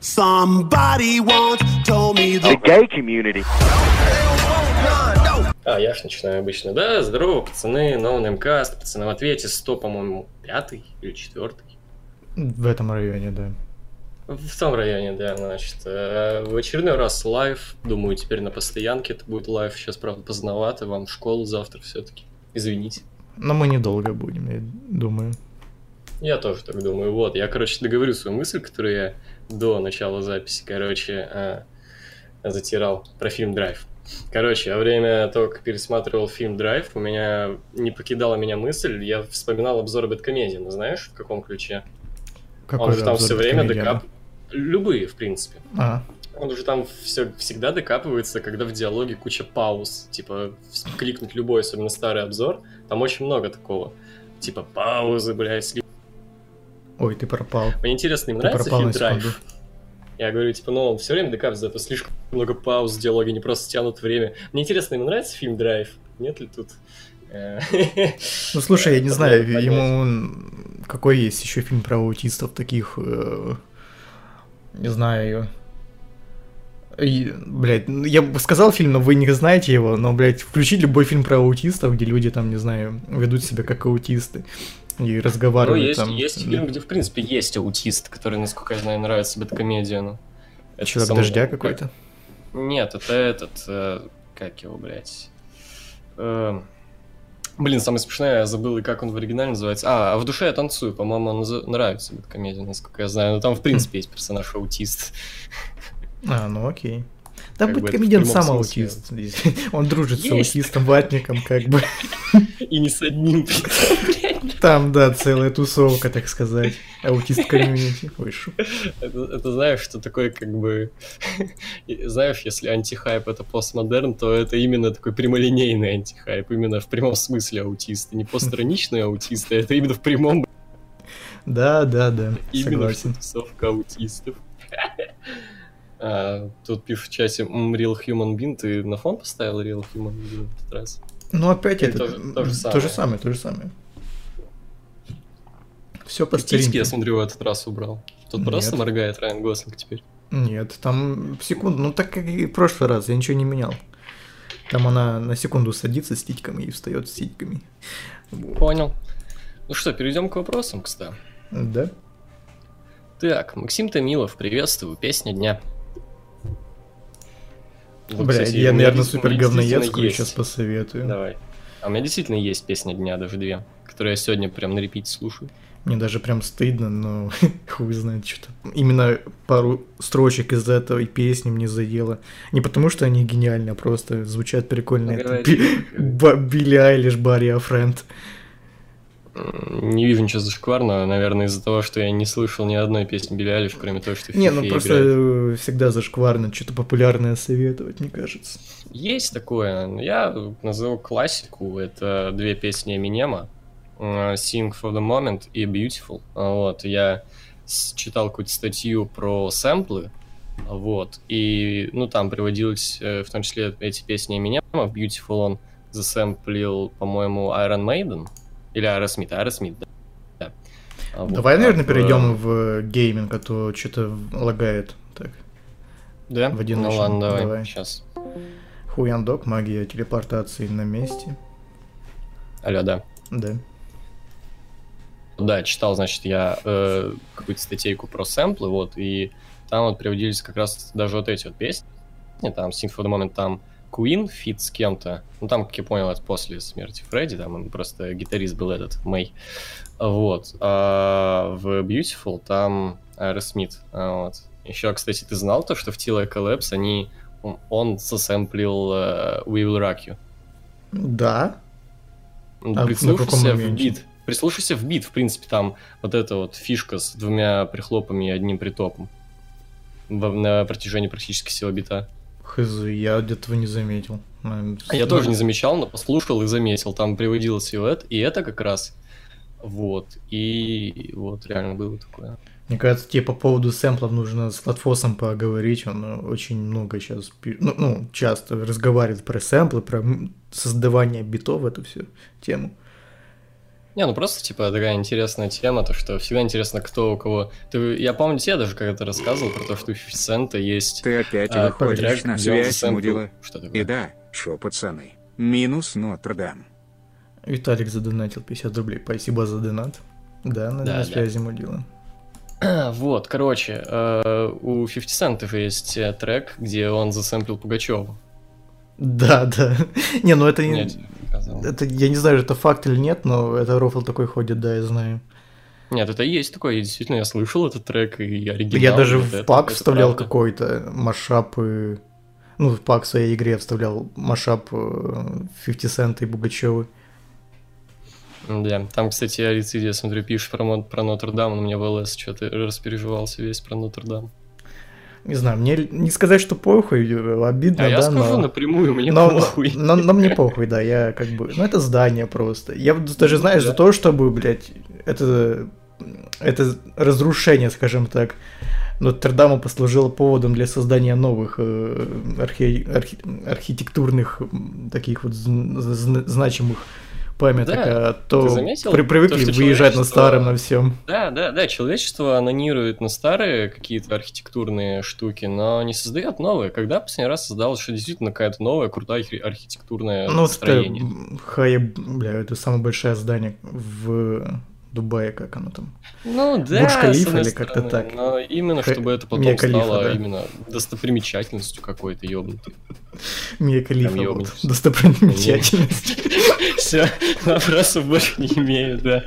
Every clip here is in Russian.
Somebody once told me the gay community. А, я ж начинаю обычно. Да, здорово, пацаны, Name Cast, пацаны в ответе 100, по-моему, пятый или четвертый. В этом районе, да. В том районе, да, значит. э, В очередной раз live. Думаю, теперь на постоянке это будет live. Сейчас, правда, поздновато. Вам в школу завтра все-таки. Извините. Но мы недолго будем, я думаю. Я тоже так думаю. Вот, я, короче, договорю свою мысль, которую я до начала записи, короче, э, затирал про фильм «Драйв». Короче, во время того, как пересматривал фильм «Драйв», у меня не покидала меня мысль, я вспоминал обзоры Бэткомедии, ну знаешь, в каком ключе? Какой Он же там обзор все время докап... Любые, в принципе. А, Он уже там все, всегда докапывается, когда в диалоге куча пауз. Типа, кликнуть любой, особенно старый обзор, там очень много такого. Типа, паузы, блядь, сли- ой, ты пропал. Мне интересно, им Ты нравится фильм. «Драйв»? Я говорю, типа, ну, он все время докапывается, это слишком много пауз в диалоге, не просто тянут время. Мне интересно, ему нравится фильм «Драйв»? Нет ли тут... э, Ну слушай, я не знаю, ему какой есть еще фильм про аутистов таких, э, не знаю. И, блядь, ну, я бы сказал фильм, но вы не знаете его, но, блядь, включить любой фильм про аутистов, где люди там, не знаю, ведут себя как аутисты и Ну, разговаривают есть, там. есть фильм, где, в принципе, есть аутист, который, насколько я знаю, нравится Бэткомедиану. Это Человек сам- дождя какой-то. Нет, это этот, э, как его, блядь. Э, блин, самое смешное, я забыл, и как он в оригинале называется. А, а в душе я танцую, по-моему, он наз- нравится Бэткомедия, насколько я знаю. Но там, в принципе, есть персонаж аутист. А, ну окей. Да, Как бы быть комедиан сам аутист. Он дружит с Есть. аутистом, ватником, как бы. И не с одним. Там, да, целая тусовка, так сказать. Аутист комьюнити. Ой, шу. Это, это знаешь, что такое как бы... Знаешь, если антихайп это постмодерн, то это именно такой прямолинейный антихайп, именно в прямом смысле аутисты. Не постраничные аутисты, это именно в прямом Да, да, да, Именно согласен. тусовка аутистов. А, Тут пишут в чате «М, Real Human Bean. Ты на фон поставил Real Human Bean в этот раз? Ну, опять Или это... то же- то же То же самое? самое, то же самое. Все по старинке. я смотрю, в этот раз убрал. Тут Нет. просто моргает Райан Гослинг теперь. Нет, там секунду, ну так как и в прошлый раз, я ничего не менял. Там она на секунду садится с титьками и встает с титьками. Вот. Понял. Ну что, перейдем к вопросам, кстати. Да? Так, Максим Томилов, приветствую, песня дня. Вот, Бля, кстати, я, наверное, супер говноедскую сейчас посоветую. Давай. А у меня действительно есть песня дня, даже две, которые я сегодня прям на репите слушаю. Мне даже прям стыдно, но хуй знает что-то. Именно пару строчек из этой песни мне заело. Не потому, что они гениальны, а просто звучат прикольно. Это Би-. Ба- Билли Айлиш, Барри а Френд. М, Не вижу ничего зашкварного, наверное, из-за того, что я не слышал ни одной песни Билли Айлиш, кроме того, что Не, ну просто играет. э, всегда зашкварно что-то популярное советовать, мне кажется. Есть такое. Я назову классику. Это две песни Эминема. Э, Sing for the Moment и Beautiful. А, Вот, я читал какую-то статью про сэмплы, вот, и, ну, там приводилось, э, в том числе, эти песни Эминема. В Beautiful он засэмплил, по-моему, Iron Maiden, или Aerosmith, Aerosmith, да. да. Вот, Давай, а наверное, в- перейдем в гейминг, а то что-то лагает. Так, Да? в один ну ладно, давай, Давай. сейчас. Хуяндок, магия телепортации на месте. Алло, да. Да. Да, читал, значит, я э, какую-то статейку про сэмплы, вот, и там вот приводились как раз даже вот эти вот песни, там Sing for the Moment, там Queen feat с кем-то, ну там, как я понял, это после смерти Фредди, там он просто гитарист был этот, Мэй, вот, а в Beautiful там Aerosmith, а, вот. Еще, кстати, ты знал то, что в Tila Collapse они, он, он засэмплил э, We Will Rock You? Да? Ну, А в бит. Прислушайся в бит, в принципе, там вот эта вот фишка с двумя прихлопами и одним притопом. На протяжении практически всего бита. Хз, я этого не заметил. А я ну, тоже не замечал, но послушал и заметил. Там приводилось и это, и это как раз. Вот. И вот реально было такое. Мне кажется, тебе по поводу сэмплов нужно с Латфосом поговорить. Он э, очень много сейчас, ну, ну, часто разговаривает про сэмплы, про создавание битов, эту всю тему. Не, ну просто, типа, такая интересная тема, то, что всегда интересно, кто у кого... Ты, я помню, тебе даже когда-то рассказывал про то, что у 50 Cent есть... Ты опять а, выходишь на связь, мудила. Что И такое? да, шо, пацаны, минус Нотр-Дам. Виталик задонатил 50 рублей. Спасибо за донат. Да, на, Да, на да. связи мудила. Вот, короче, э, у 50 Cent есть э, трек, где он засэмплил Пугачеву. Да, да. Не, ну это не... Я тебе показал. Это, я не знаю, это факт или нет, но это рофл такой ходит, да, я знаю. Нет, это есть такое, и действительно, я слышал этот трек, и оригинал. я даже в это- пак это вставлял какой-то машап, и- ну, в пак в своей игре я вставлял машап э, 50 Cent и Бугачевы. Да, там, кстати, Арицидия, я смотрю, пишет про, про Нотр-Дам, он у меня в ЛС что-то распереживался весь про Нотр-Дам. Не знаю, мне не сказать, что похуй, обидно, а я да, скажу но... напрямую, мне но, похуй. но, но мне похуй, да, я как бы... Ну, это здание просто. Я даже, знаешь, Да. за то, чтобы, блядь, это... Это разрушение, скажем так, Нотр-Дама послужило поводом для создания новых э, архи- архи- архитектурных таких вот зн- значимых памяток, Да, а то ты заметил, при- привыкли то, выезжать на старом, на всем. Да, да, да, человечество анонирует на старые какие-то архитектурные штуки, но не создает новые. Когда последний раз создалось, что действительно какая-то новая, крутая архи- архитектурное Ну, строение? м, Хая, бля, это самое большое здание в Дубае, как оно там. Ну да, Халифа одной или как-то так? Но именно, чтобы это потом Мия стало да. именно достопримечательностью какой-то ёбнутой. Мия Калифа, Там вот, достопримечательность. Все, вопросов больше не имею, да.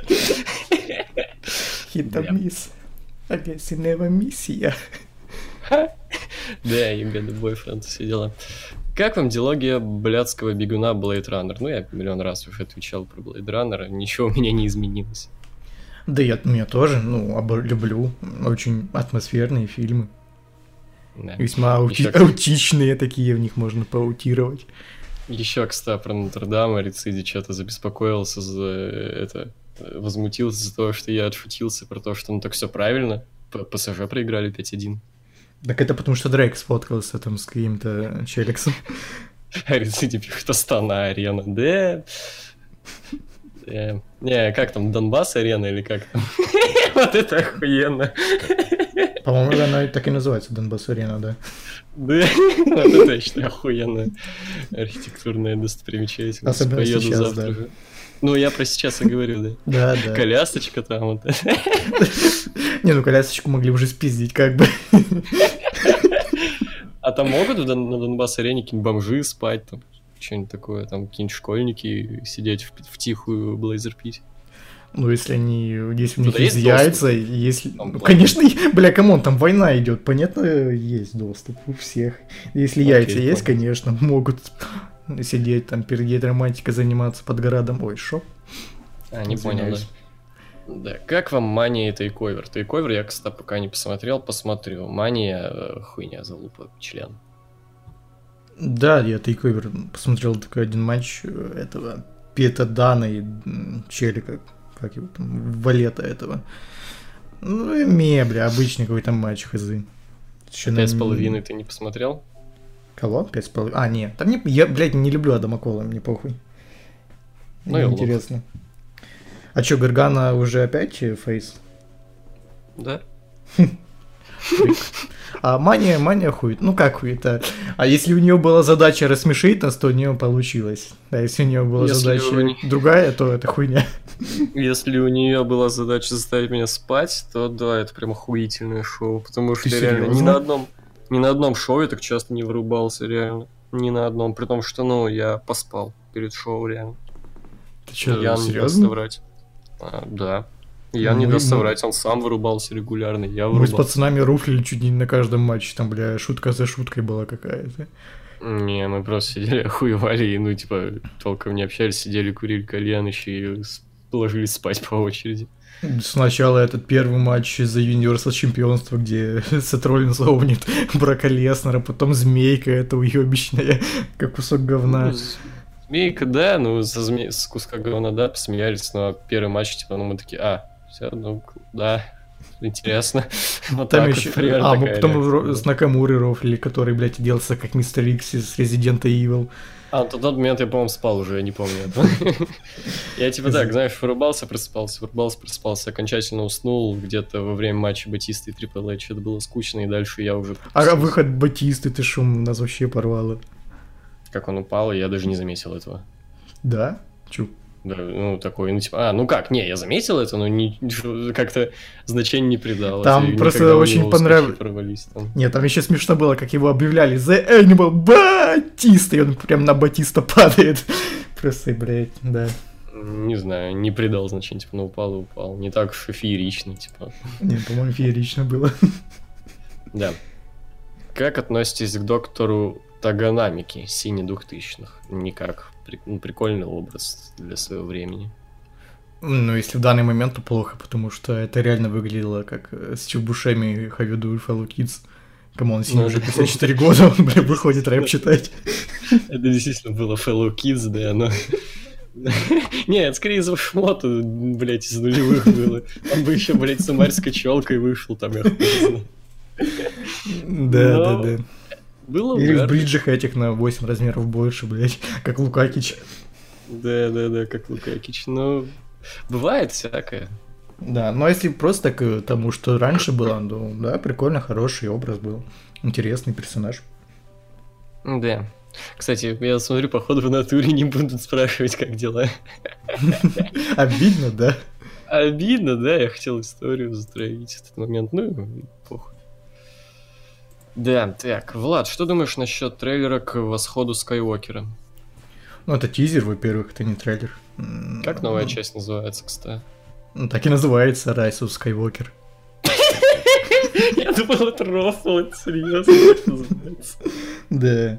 Хитомис. Агрессивная миссия. Да, и беда бойфренд, все дела. Как вам дилогия блядского бегуна Blade Runner? Ну, я миллион раз уже отвечал про Blade Runner, ничего у меня не изменилось. Да я, я тоже, ну, обо- люблю. Очень атмосферные фильмы. Да. Весьма аути- кстати, аутичные такие, в них можно поаутировать. Еще, кстати, про Нотр-Дам, Арициди что-то забеспокоился за это, э, возмутился за то, что я отшутился про то, что ну так все правильно. ПСЖ проиграли 5-1. Так это потому, что Дрейк сфоткался там с каким-то челиксом. Арициди пишет Астана арена. Да. Э, Не, как там, Донбасс арена или как там? Вот это охуенно. По-моему, она так и называется, Донбасс Арена, да. Да, вот это считаю охуенная архитектурная достопримечательность. Особенно Поеду сейчас, завтра да. Ну, я про сейчас и говорю, да. Да, да. Колясочка там вот. Не, ну колясочку могли уже спиздить, как бы. А там могут на Донбасс-арене какие-нибудь бомжи спать, там, что-нибудь такое, там какие-нибудь школьники сидеть в, в тихую Blazer пить. Ну, если они, если у них Туда есть есть яйца, если... Там ну, конечно, бля, come on, там война идет, понятно, есть доступ у всех. Если Окей, яйца есть, понял. конечно, могут сидеть там перед гей-романтикой заниматься под городом. Ой, шо? А, не понял, да. Да, как вам Мания и TakeOver? TakeOver я, кстати, пока не посмотрел, посмотрю. Мания, э, хуйня, залупа, член. Да, я тейковер посмотрел такой один матч э, этого Пета Дана и Челика, как его там, Валета этого. Ну, и ме, бля, обычный какой-то матч, хз. Пять с половиной ты не посмотрел? Кого? Пять с половиной? А, нет. Там не... Я, блядь, не люблю Адама Кола, мне похуй. Ну и Мне лох. интересно. А чё, Гаргана уже опять э, фейс? Да. А Мания, Мания хуй. Ну как хуй это? А если у нее была задача рассмешить нас, то у нее получилось. А если у нее была Если задача не- другая, то это хуйня. Если у нее была задача заставить меня спать, то да, это прям охуительное шоу, потому что Ты реально ни на одном, ни на одном шоу я так часто не вырубался, реально. Ни на одном, при том, что, ну, я поспал перед шоу, реально. Ты чё, я серьезно? соврать. А, да. Я не Мы- даст мы- соврать, он сам вырубался регулярно, я Мы с вырубался. пацанами руфлили чуть не на каждом матче, там, бля, шутка за шуткой была какая-то. Не, мы просто сидели, охуевали, и, ну, типа, толком не общались, сидели, курили кальян еще и ложились спать по очереди. Сначала этот первый матч за юниорство чемпионства, где Сет Роллинс овнит Брака Леснера, потом Змейка, это уебищная, как кусок говна. Ну, Змейка, да, ну, со зме... с куска говна, да, посмеялись, но первый матч, типа, ну, мы такие, а, все, ну, да, Интересно. Вот Там вот еще... примерно А, мы потом реакция с Накамурой рофлили, который, блядь, делался как Мистер Икс из Resident Evil. А, в тот момент я, по-моему, спал уже, я не помню этого. Я типа так, знаешь, вырубался, просыпался, вырубался, просыпался, окончательно уснул где-то во время матча Батиста и Трипл Эйч. Это было скучно, и дальше я уже... А выход Батисты, ты шум нас вообще порвало. Как он упал, я даже не заметил этого. Да? Чу. Да, ну, такой, ну, типа, а, ну как, не, я заметил это, но не, как-то значения не придал. Там просто очень него успехи понрав- порвались там. Нет, там еще смешно было, как его объявляли The Animal Батиста, и он прям на Батиста падает. Просто, блядь, да. Не знаю, не придал значения, типа, ну, упал и упал. Не так феерично, типа. Не, по-моему, феерично было. Да. Как относитесь к доктору Таганамики, синий двухтысячных? Никак. Ну, прикольный образ для своего времени. Ну, если в данный момент, то плохо, потому что это реально выглядело как э, Стив Бушеми How do you do, Fellow Kids. Come on, с ним Ну, уже да. 54 года, он, бля, выходит рэп читать. Это действительно было Fellow Kids, да, но... Не, это скорее из шмота, блядь, из нулевых было. Он бы еще, блядь, самарской челкой вышел там, я. Да, да, да. Было Или в угарно. бриджах этих на 8 размеров больше, блядь, как Лукакич. Да, да, да, как Лукакич. Ну, бывает всякое. Да, но если просто к тому, что раньше было, ну, да, прикольно, хороший образ был. Интересный персонаж. Да. Кстати, я смотрю, походу в натуре не будут спрашивать, как дела. Обидно, да? Обидно, да, я хотел историю затравить в этот момент, ну похуй. Да, так, Влад, что думаешь насчет трейлера к восходу Скайуокера? Ну, это тизер, во-первых, это не трейлер. Как новая часть называется, кстати? Ну, так и называется Rise of Skywalker. Я думал, это рофл, это серьезно. Да.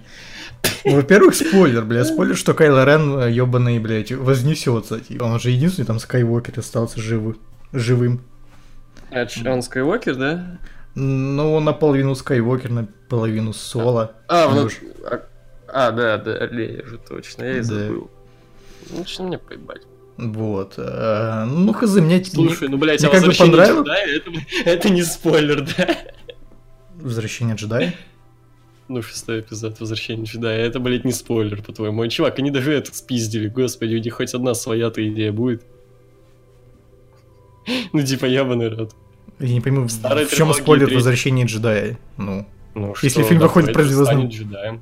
Ну, Во-первых, спойлер, бля, спойлер, что Кайло Рен, ебаный, блядь, вознесется. Типа, он же единственный там Скайуокер остался живы, живым. А он Скайуокер, да? Ну, он наполовину Скайуокер, наполовину Соло. А, Ну ну, а, а, да, да, Лея же точно, я и Да. забыл. Ну, что мне поебать. Вот. а, Ну, хз, мне... Слушай, ну, блядь, мне а как бы возвращение понравилось. джедая, это, это не спойлер, да? Возвращение джедая? Ну, шестой эпизод Возвращения джедая, это, блядь, не спойлер, по-твоему. Чувак, они даже это спиздили, господи, у них хоть одна своя-то идея будет. Ну, типа, ябаный рот. Я не пойму, старой в чем спойлер возвращения джедая? Ну. Ну, Если что фильм выходит про Звездный- джедаем.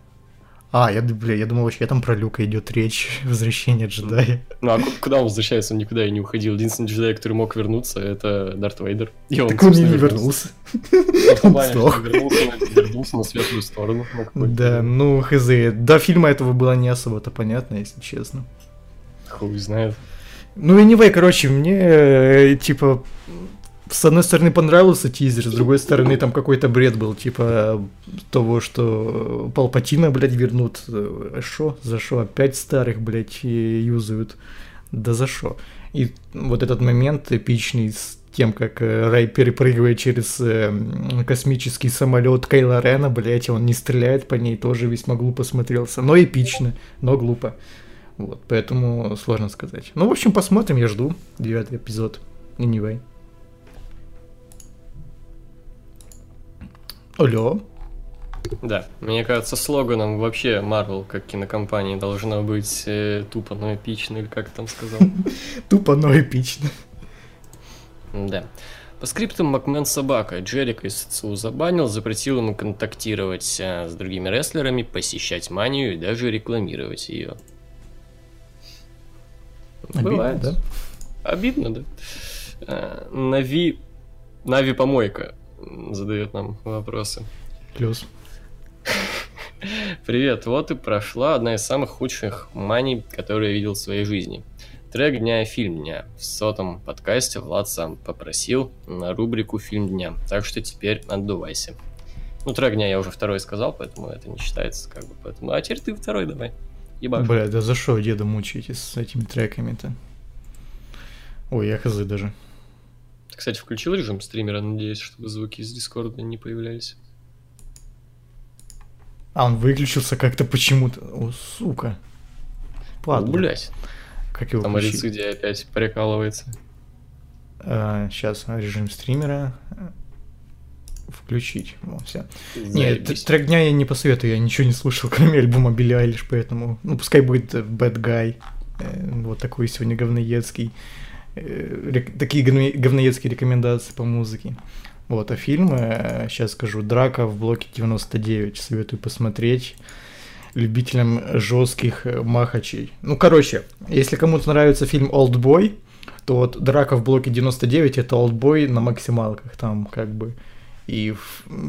А, я, бля, я думал, вообще там про Люка идет речь. Возвращение джедая. Ну, а ку- куда он возвращается? Он никуда и не уходил. Единственный джедай, который мог вернуться, это Дарт Вейдер. И он, Так он и не вернулся. Ну, сдох. что вернулся, на- вернулся на светлую сторону. Ну, Да, ну, хз. До фильма этого было не особо-то понятно, если честно. Хуй знает. Ну, anyway, короче, мне, э, типа, с одной стороны понравился тизер, с другой стороны там какой-то бред был, типа, того, что Палпатина, блядь, вернут. Э, Шо? За шо? Опять старых, блядь, юзают. Да за шо? И вот этот момент эпичный с тем, как э, Рай перепрыгивает через э, космический самолет Кейла Рена, блядь, он не стреляет по ней, тоже весьма глупо смотрелся. Но эпично, но глупо. Вот, поэтому сложно сказать. Ну, в общем, посмотрим, я жду девятый эпизод. Anyway. Алло. Да, мне кажется, слоганом вообще Marvel как кинокомпании должно быть э, тупо, но эпично, или как там сказал. Тупо, но эпично. Да. По скриптам Макмен Собака Джерика из СЦУ забанил, запретил ему контактировать а, с другими рестлерами, посещать манию и даже рекламировать ее. Обидно, Бывает. да? Обидно, да. А, Нави... Нави Помойка задает нам вопросы. Плюс. Привет, вот и прошла одна из самых худших маний, которую я видел в своей жизни. Трек дня и фильм дня. В сотом подкасте Влад сам попросил на рубрику фильм дня, так что теперь отдувайся. Ну, трек дня я уже второй сказал, поэтому это не считается, как бы, поэтому... А теперь ты второй давай. Ебашь. Бля, да за что деда мучаете с этими треками-то? Ой, я хз даже. Ты, кстати, включил режим стримера, надеюсь, чтобы звуки из Дискорда не появлялись. А, он выключился как-то почему-то. О, сука. Падла. блять. Как его Там? Арицидия опять прикалывается. сейчас режим стримера включить. Вот, все. Нет, Заебись. трек дня я не посоветую, я ничего не слушал, кроме альбома Билли Айлиш, поэтому, ну, пускай будет э, Bad Guy, э, вот такой сегодня говноедский, такие говно- говноедские рекомендации по музыке. Вот, а фильм, сейчас скажу, «Драка в блоке 99», советую посмотреть любителям жестких э, махачей. Ну, короче, если кому-то нравится фильм «Олдбой», то вот «Драка в блоке 99» — это «Олдбой» на максималках, там как бы и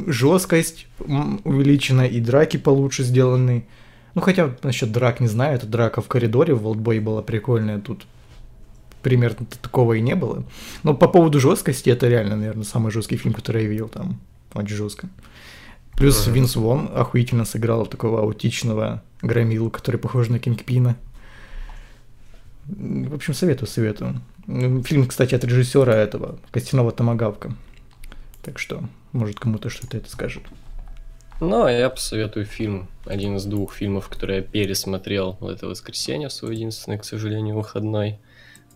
жесткость увеличена, и драки получше сделаны. Ну, хотя насчет драк не знаю, это драка в коридоре в Олдбой была прикольная, тут примерно такого и не было. Но по поводу жесткости, это реально, наверное, самый жесткий фильм, который я видел там. Очень жестко. Плюс Ага. Винс Вон охуительно сыграл такого аутичного громилу, который похож на Кингпина. В общем, советую, советую. Фильм, кстати, от режиссера этого, Костяного Томагавка. Так что, может, кому-то что-то это скажет. Ну, а я посоветую фильм, один из двух фильмов, которые я пересмотрел в это воскресенье, в свой единственный, к сожалению, выходной.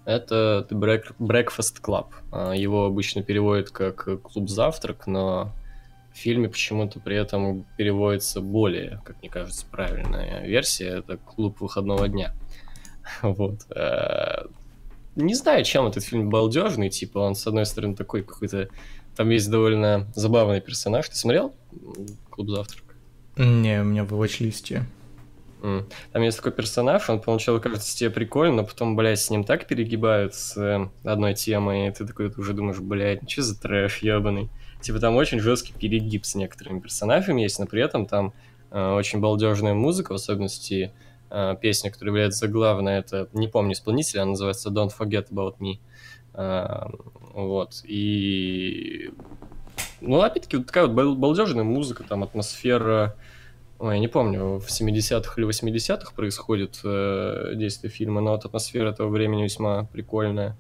Это The Break- Breakfast Club. А, Его обычно переводят как «Клуб завтрак», но в фильме почему-то при этом переводится более, как мне кажется, правильная версия. Это «Клуб выходного дня». Вот. Э, Не знаю, чем этот фильм балдежный, типа он, с одной стороны, такой какой-то... Там есть довольно забавный персонаж. Ты смотрел «Клуб завтрак»? Не, у меня в watch-листе. Там есть такой персонаж, он поначалу кажется тебе прикольно, но потом, блядь, с ним так перегибают с э, одной темой, и ты такой уже думаешь, блядь, что за трэш ебаный. Типа там очень жесткий перегиб с некоторыми персонажами есть, но при этом там э, очень балдежная музыка, в особенности э, песня, которая является главной, это, не помню исполнителя, она называется Don't Forget About Me. А, вот, и... Ну, опять-таки, вот такая вот бал- балдежная музыка, там атмосфера... Ой, я не помню, в 70-х или 80-х происходит э, действие фильма, но вот атмосфера этого времени весьма прикольная.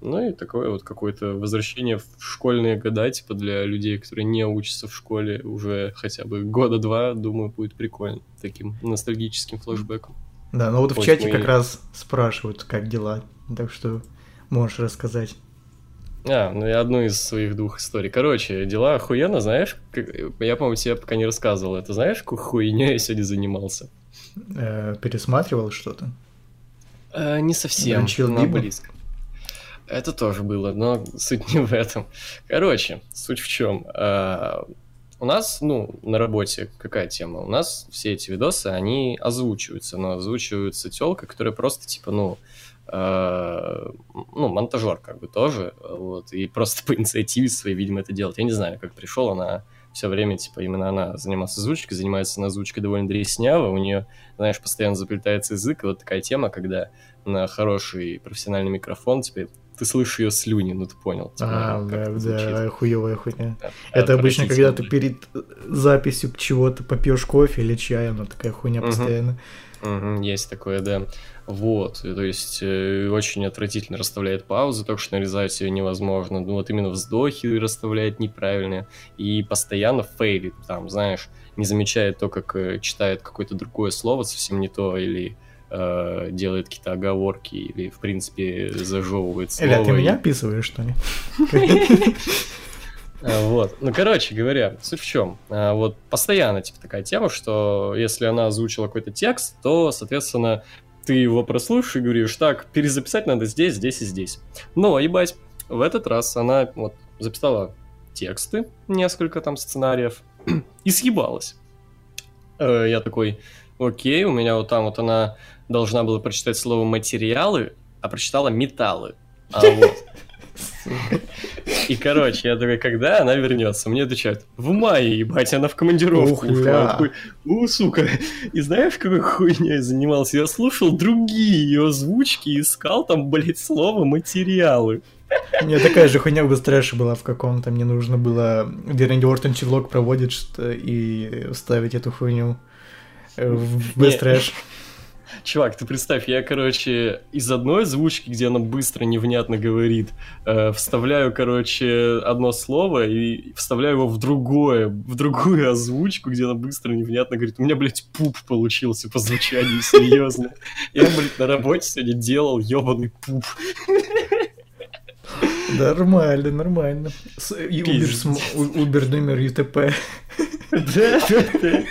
Ну и такое вот какое-то возвращение в школьные года, типа для людей, которые не учатся в школе уже хотя бы года два, думаю, будет прикольно. Таким ностальгическим флешбеком. Да, ну вот в Хоть чате мы как раз спрашивают, как дела. Так что можешь рассказать. А, ну я одну из своих двух историй. Короче, дела охуенно, знаешь, как- я, по-моему, тебе пока не рассказывал это. Знаешь, какой хуйней я сегодня занимался? Э, пересматривал что-то? Э, не совсем, Ранчил но Биба? близко. Это тоже было, но суть не в этом. Короче, суть в чем? у нас, ну, на работе какая тема? У нас все эти видосы, они озвучиваются, но озвучиваются телкой, которая просто, типа, ну, э, ну, монтажер как бы тоже, вот, и просто по инициативе своей, видимо, это делает. Я не знаю, как пришел, она все время, типа, именно она занимается озвучкой, занимается на озвучке довольно дресняво, у нее, знаешь, постоянно заплетается язык, и вот такая тема, когда на хороший профессиональный микрофон, типа, ты слышишь ее слюни, ну ты понял. типа, А, да, да, хуевая хуйня. Да, Это обычно, когда ты перед э, записью чего-то попьешь кофе или чай, она такая хуйня Мгм. постоянно. Мгм, есть такое, да. Вот, и то есть э, очень отвратительно расставляет паузы, только что нарезать ее невозможно. Ну вот именно вздохи расставляет неправильно и постоянно фейлит, там, знаешь, не замечает то, как э, читает какое-то другое слово совсем не то, или э, делает какие-то оговорки, или, в принципе, зажевывает слово. Эля, ты меня описываешь, что ли? А, Вот. Ну, короче говоря, суть в чем? А, Вот постоянно, типа, такая тема, что если она озвучила какой-то текст, то, соответственно, ты его прослушаешь и говоришь, так, перезаписать надо здесь, здесь и здесь. Но, ебать, в этот раз она вот записала тексты, несколько там сценариев, и съебалась. Э, Я такой, окей, у меня вот там вот она должна была прочитать слово материалы, а прочитала металлы. А вот. И, короче, я такой, когда она вернется? Мне отвечают, в мае, ебать, она в командировку У, сука. И знаешь, какой хуйней я занимался? Я слушал другие ее озвучки искал там, блядь, слово материалы. У меня такая же хуйня в Бестрэше была в каком-то. Мне нужно было, где Рэнди Ортон черлок проводит что и вставить эту хуйню э, в Не. Чувак, ты представь, я, короче, из одной озвучки, где она быстро, невнятно говорит, э, вставляю, короче, одно слово и вставляю его в другое, в другую озвучку, где она быстро, невнятно говорит. У меня, блядь, пуп получился по звучанию, серьезно. Я, блядь, на работе сегодня делал ебаный пуп. Нормально, нормально. И Uber, Пиздец. см- У- Uber номер ЮТП. Да, да.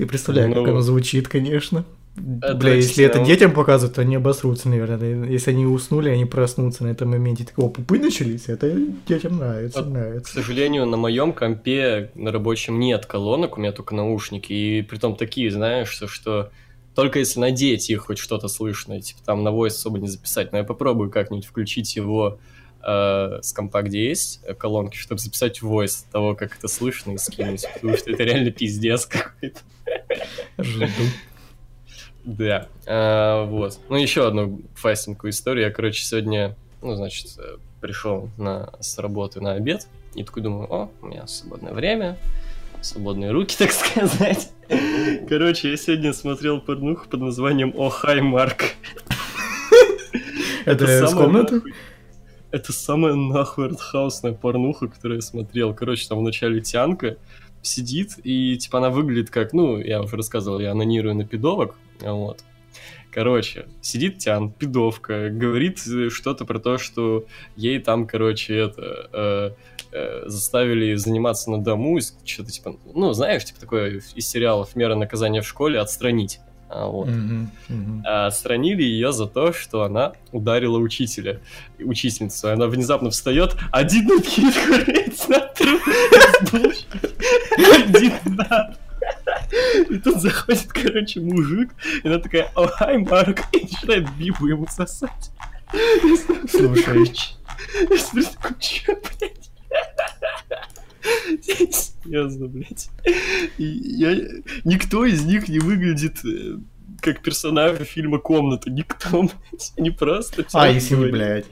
Ты представляешь, как Ну, оно звучит, конечно. Бля, если это детям показывают, то они обосрутся, наверное. Если они уснули, они проснутся на этом моменте. Такого пупы начались, это детям нравится, К нравится. сожалению, на моем компе на рабочем нет колонок, у меня только наушники, и притом такие, знаешь, что, что только если надеть их хоть что-то слышно, типа там на voice особо не записать, но я попробую как-нибудь включить его э, с компа, где есть э, колонки, чтобы записать voice того, как это слышно, и скинуть, потому что это реально пиздец какой-то. Жду. Да, А, вот. Ну, еще одну фастенькую историю. Я, короче, сегодня, ну, значит, э, пришел на, с работы на обед, и такой думаю, о, у меня свободное время, свободные руки, так сказать. Короче, я сегодня смотрел порнуху под названием «О, хай, Марк». Это с самая комнаты? нахуй- Это самая нахуй артхаусная порнуха, которую я смотрел. Короче, там вначале тянка сидит, и типа она выглядит как, ну, я уже рассказывал, я анонирую на пидовок, вот. Короче, сидит Тян, пидовка, говорит что-то про то, что ей там, короче, это э, э, заставили заниматься на дому, что-то типа, ну, знаешь, типа такое из сериалов «Мера наказания в школе» отстранить. А, вот. Мгм, мгм. А, отстранили ее за то, что она ударила учителя, учительницу. Она внезапно встает, один на. Один на. И тут заходит, короче, мужик, и она такая, о, хай, Марк, и начинает бибу ему сосать. Слушай. Я смотрю, такой, чё, блядь? Серьезно, блядь. Я... Никто из них не выглядит э, как персонажи фильма «Комната». Никто, блядь. Они просто... А, если говорят. блядь.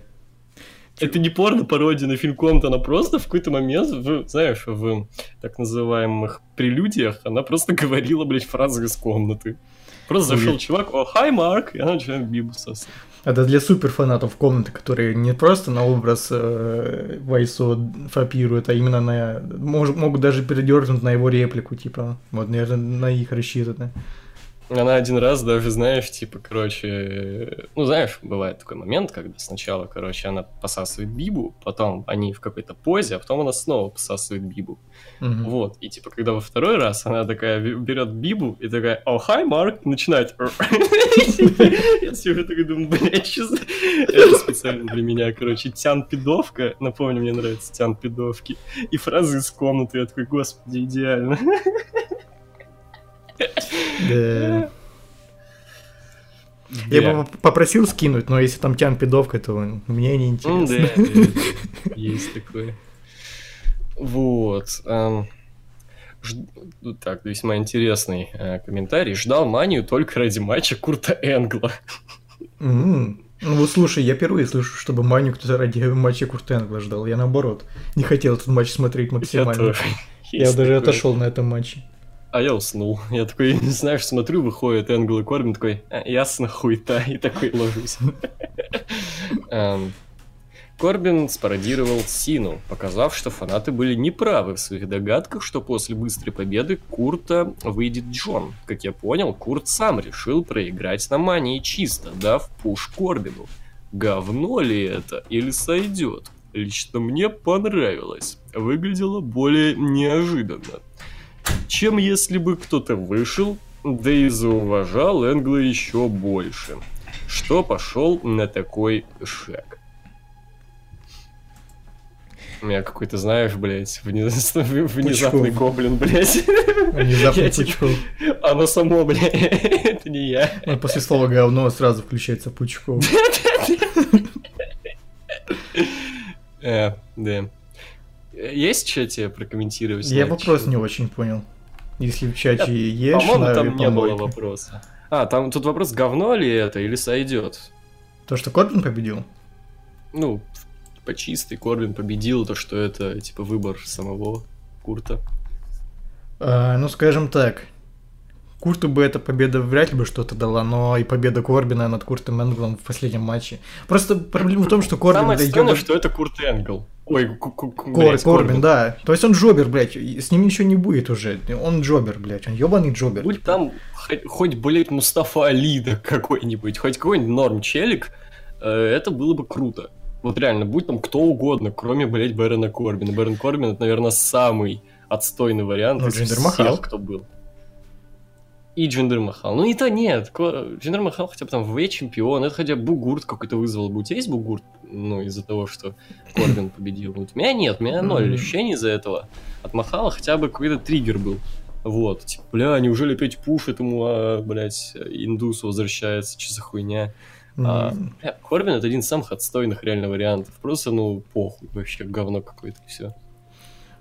Это не порно-пародия на фильм «Комната», она просто в какой-то момент, в, знаешь, в так называемых прелюдиях, она просто говорила, блядь, фразы из «Комнаты». Просто Ой. зашел чувак, о, хай, Марк, и она начинает бибу сосать. Это для суперфанатов комнаты, которые не просто на образ э, Вайсо фапируют, а именно на... мож- могут даже передернуть на его реплику, типа. Вот, наверное, на их рассчитано. Она один раз даже, знаешь, типа, короче, ну, знаешь, бывает такой момент, когда сначала, короче, она посасывает Бибу, потом они в какой-то позе, а потом она снова посасывает Бибу. Мгм. Вот, и типа, когда во второй раз она такая бе- берет Бибу и такая, о, хай, Марк, и начинает. Я все время такой думаю, блядь, за... Это специально для меня, короче, Тян Пидовка, напомню, мне нравится Тян Пидовки, и фразы из комнаты, я такой, господи, идеально. Да. Я бы поп- попросил скинуть, но если там тян пидовка, то мне не Ну интересно. да, есть такое. Вот. ж- ну Так, весьма интересный э, комментарий. Ждал манию только ради матча Курта Энгла. М. Ну вот слушай, я впервые слышу, чтобы Маню кто-то ради матча Куртенгла ждал. Я наоборот. Не хотел этот матч смотреть Я максимально. Я Есть даже такое. отошел на этом матче. А я уснул. Я такой, знаешь, смотрю, выходит Энгл и Корбин, такой, «А, ясно, хуйта, и такой ложусь. Эм, Корбин спародировал Сину, показав, что фанаты были неправы в своих догадках, что после быстрой победы Курта выйдет Джон. Как я понял, Курт сам решил проиграть на мании чисто, дав пуш Корбину. Говно ли это или сойдет? Лично мне понравилось. Выглядело более неожиданно. Чем если бы кто-то вышел, да и зауважал Энгла еще больше. Что пошел на такой шаг? У меня какой-то, знаешь, блядь, вниз- внезапный Пучков. гоблин, блядь. Внезапно Я типа- Пучков. Оно само, блядь, это не я. Ну, после слова говно сразу включается Пучков. Э, да. Есть в чате прокомментировать? Я вопрос не очень понял. Если в чате есть По-моему, там не было вопроса. А, там тут вопрос, говно ли это или сойдет? То, что Корбин победил? Ну, по чистой Корбин победил, то, что это, типа, выбор самого Курта. А, ну, скажем так. Курту бы эта победа вряд ли бы что-то дала, но и победа Корбина над Куртом Энглом в последнем матче. Просто проблема в том, что Корбин... Самое да, странное, что это Курт Энгл. Ой, Кор- блядь, Корбин, да. То есть он джобер, блядь, с ним ничего не будет уже. Он джобер, блядь, он ебаный джобер. Будь там хоть, хоть, блядь, Мустафа Али да какой-нибудь, хоть какой-нибудь норм челик, э, это было бы круто. Вот реально, будь там кто угодно, кроме, блядь, Бэрона Корбина. Бэрон Корбин это, наверное, самый отстойный вариант Ну, из всех, кто был. И Джиндер Махал. Ну и то нет. Джиндер Махал хотя бы там в чемпион. Это хотя бы бугурт какой-то вызвал бы. У тебя есть бугурт? Ну, из-за того, что Корбин победил. Вот у меня нет, у меня ноль ощущений из-за этого. От Махала хотя бы какой-то триггер был. Вот, типа, бля, неужели опять пуш этому, а, блядь, индусу возвращается, что за хуйня? А, бля, Корбин это один из самых отстойных реально вариантов. Просто, ну, похуй, вообще говно какое-то, все.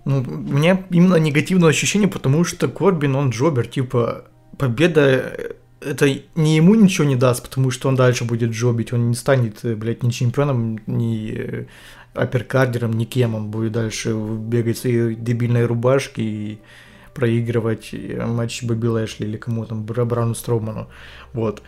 Ну, у меня именно негативное ощущение, потому что Корбин, он джобер, типа, победа, э, это не ему ничего не даст, потому что он дальше будет джобить, он не станет, э, блядь, ни чемпионом, ни э, апперкардером, ни кем, он будет дальше бегать в своей дебильной рубашке и проигрывать матч Бобби Лэшли или кому там, Бра- Брауну Строуману, вот.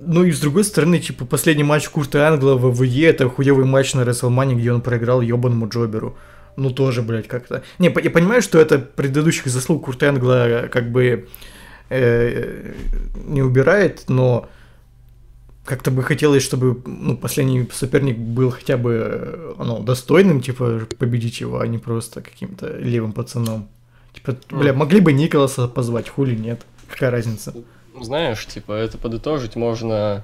Ну и с другой стороны, типа, последний матч Курта Англа в ВВЕ, это хуёвый матч на Рестлмане, где он проиграл ебаному Джоберу. Ну, тоже, блядь, как-то... Не, я понимаю, что это предыдущих заслуг Курт Энгла э, как бы не убирает, но как-то бы хотелось, чтобы ну, последний соперник был хотя бы э, ну, достойным, типа, победить его, а не просто каким-то левым пацаном. Типа, бля, могли бы Николаса позвать, хули нет. Какая разница? Знаешь, типа, это подытожить можно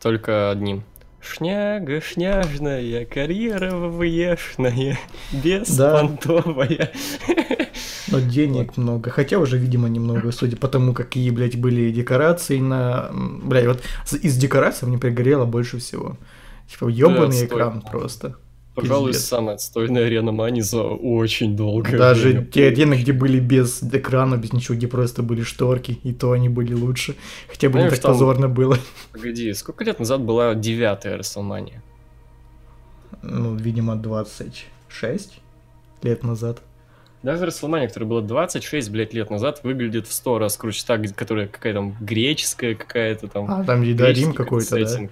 только одним. Шняга, шняжная, карьера ВВЕшная, беспонтовая. Но денег много. Хотя уже, видимо, немного, судя по тому, какие, блядь, были декорации на... Блядь, вот из декораций мне пригорело больше всего. Типа, ебаный отстой. экран просто. Пожалуй, Пиздец. самая отстойная арена Мани за очень долгое Даже время. те арены, где были без экрана, без ничего, где просто были шторки, и то они были лучше. Хотя бы не Знаешь, так там- позорно было. Погоди, сколько лет назад была девятая Расселмания? Ну, видимо, 26 лет назад. Даже Расселмания, которая была 26, блядь, лет назад, выглядит в сто раз круче. Та, которая какая-то там греческая какая-то там. А, там еда Рим какой-то, да?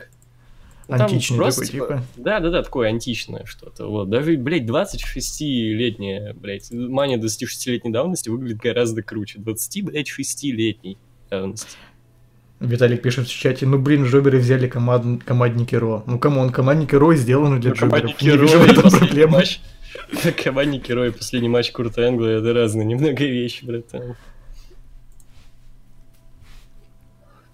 Там Античный просто, такой, типа. Да, да, да, такое античное что-то. Вот. Даже, блядь, 26-летняя, блядь, мания 26-летней давности выглядит гораздо круче. 20, блядь, 6-летней давности. Виталик пишет в чате, ну блин, Джоберы взяли команд... командники Raw. Ну come on, командники Raw сделаны для Ну, Джоберов. Не вижу в этом последний проблемы. матч. Командники Ро и последний матч Курта Энгла это разные немного вещи, братан.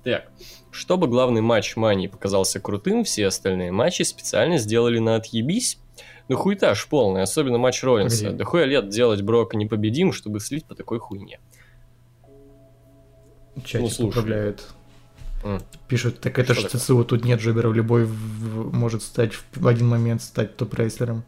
Так, чтобы главный матч Мани показался крутым, все остальные матчи специально сделали на отъебись. Ну хуетаж полный, особенно матч Роллинса. Погоди. Да хуя лет делать Брока непобедим, чтобы слить по такой хуйне. Чатик Ну, слушай. поправляют. М. Пишут, так это Что же такое? ЦЦУ, тут нет Джоберов, любой в- в- может стать в в один момент стать топ-рейслером.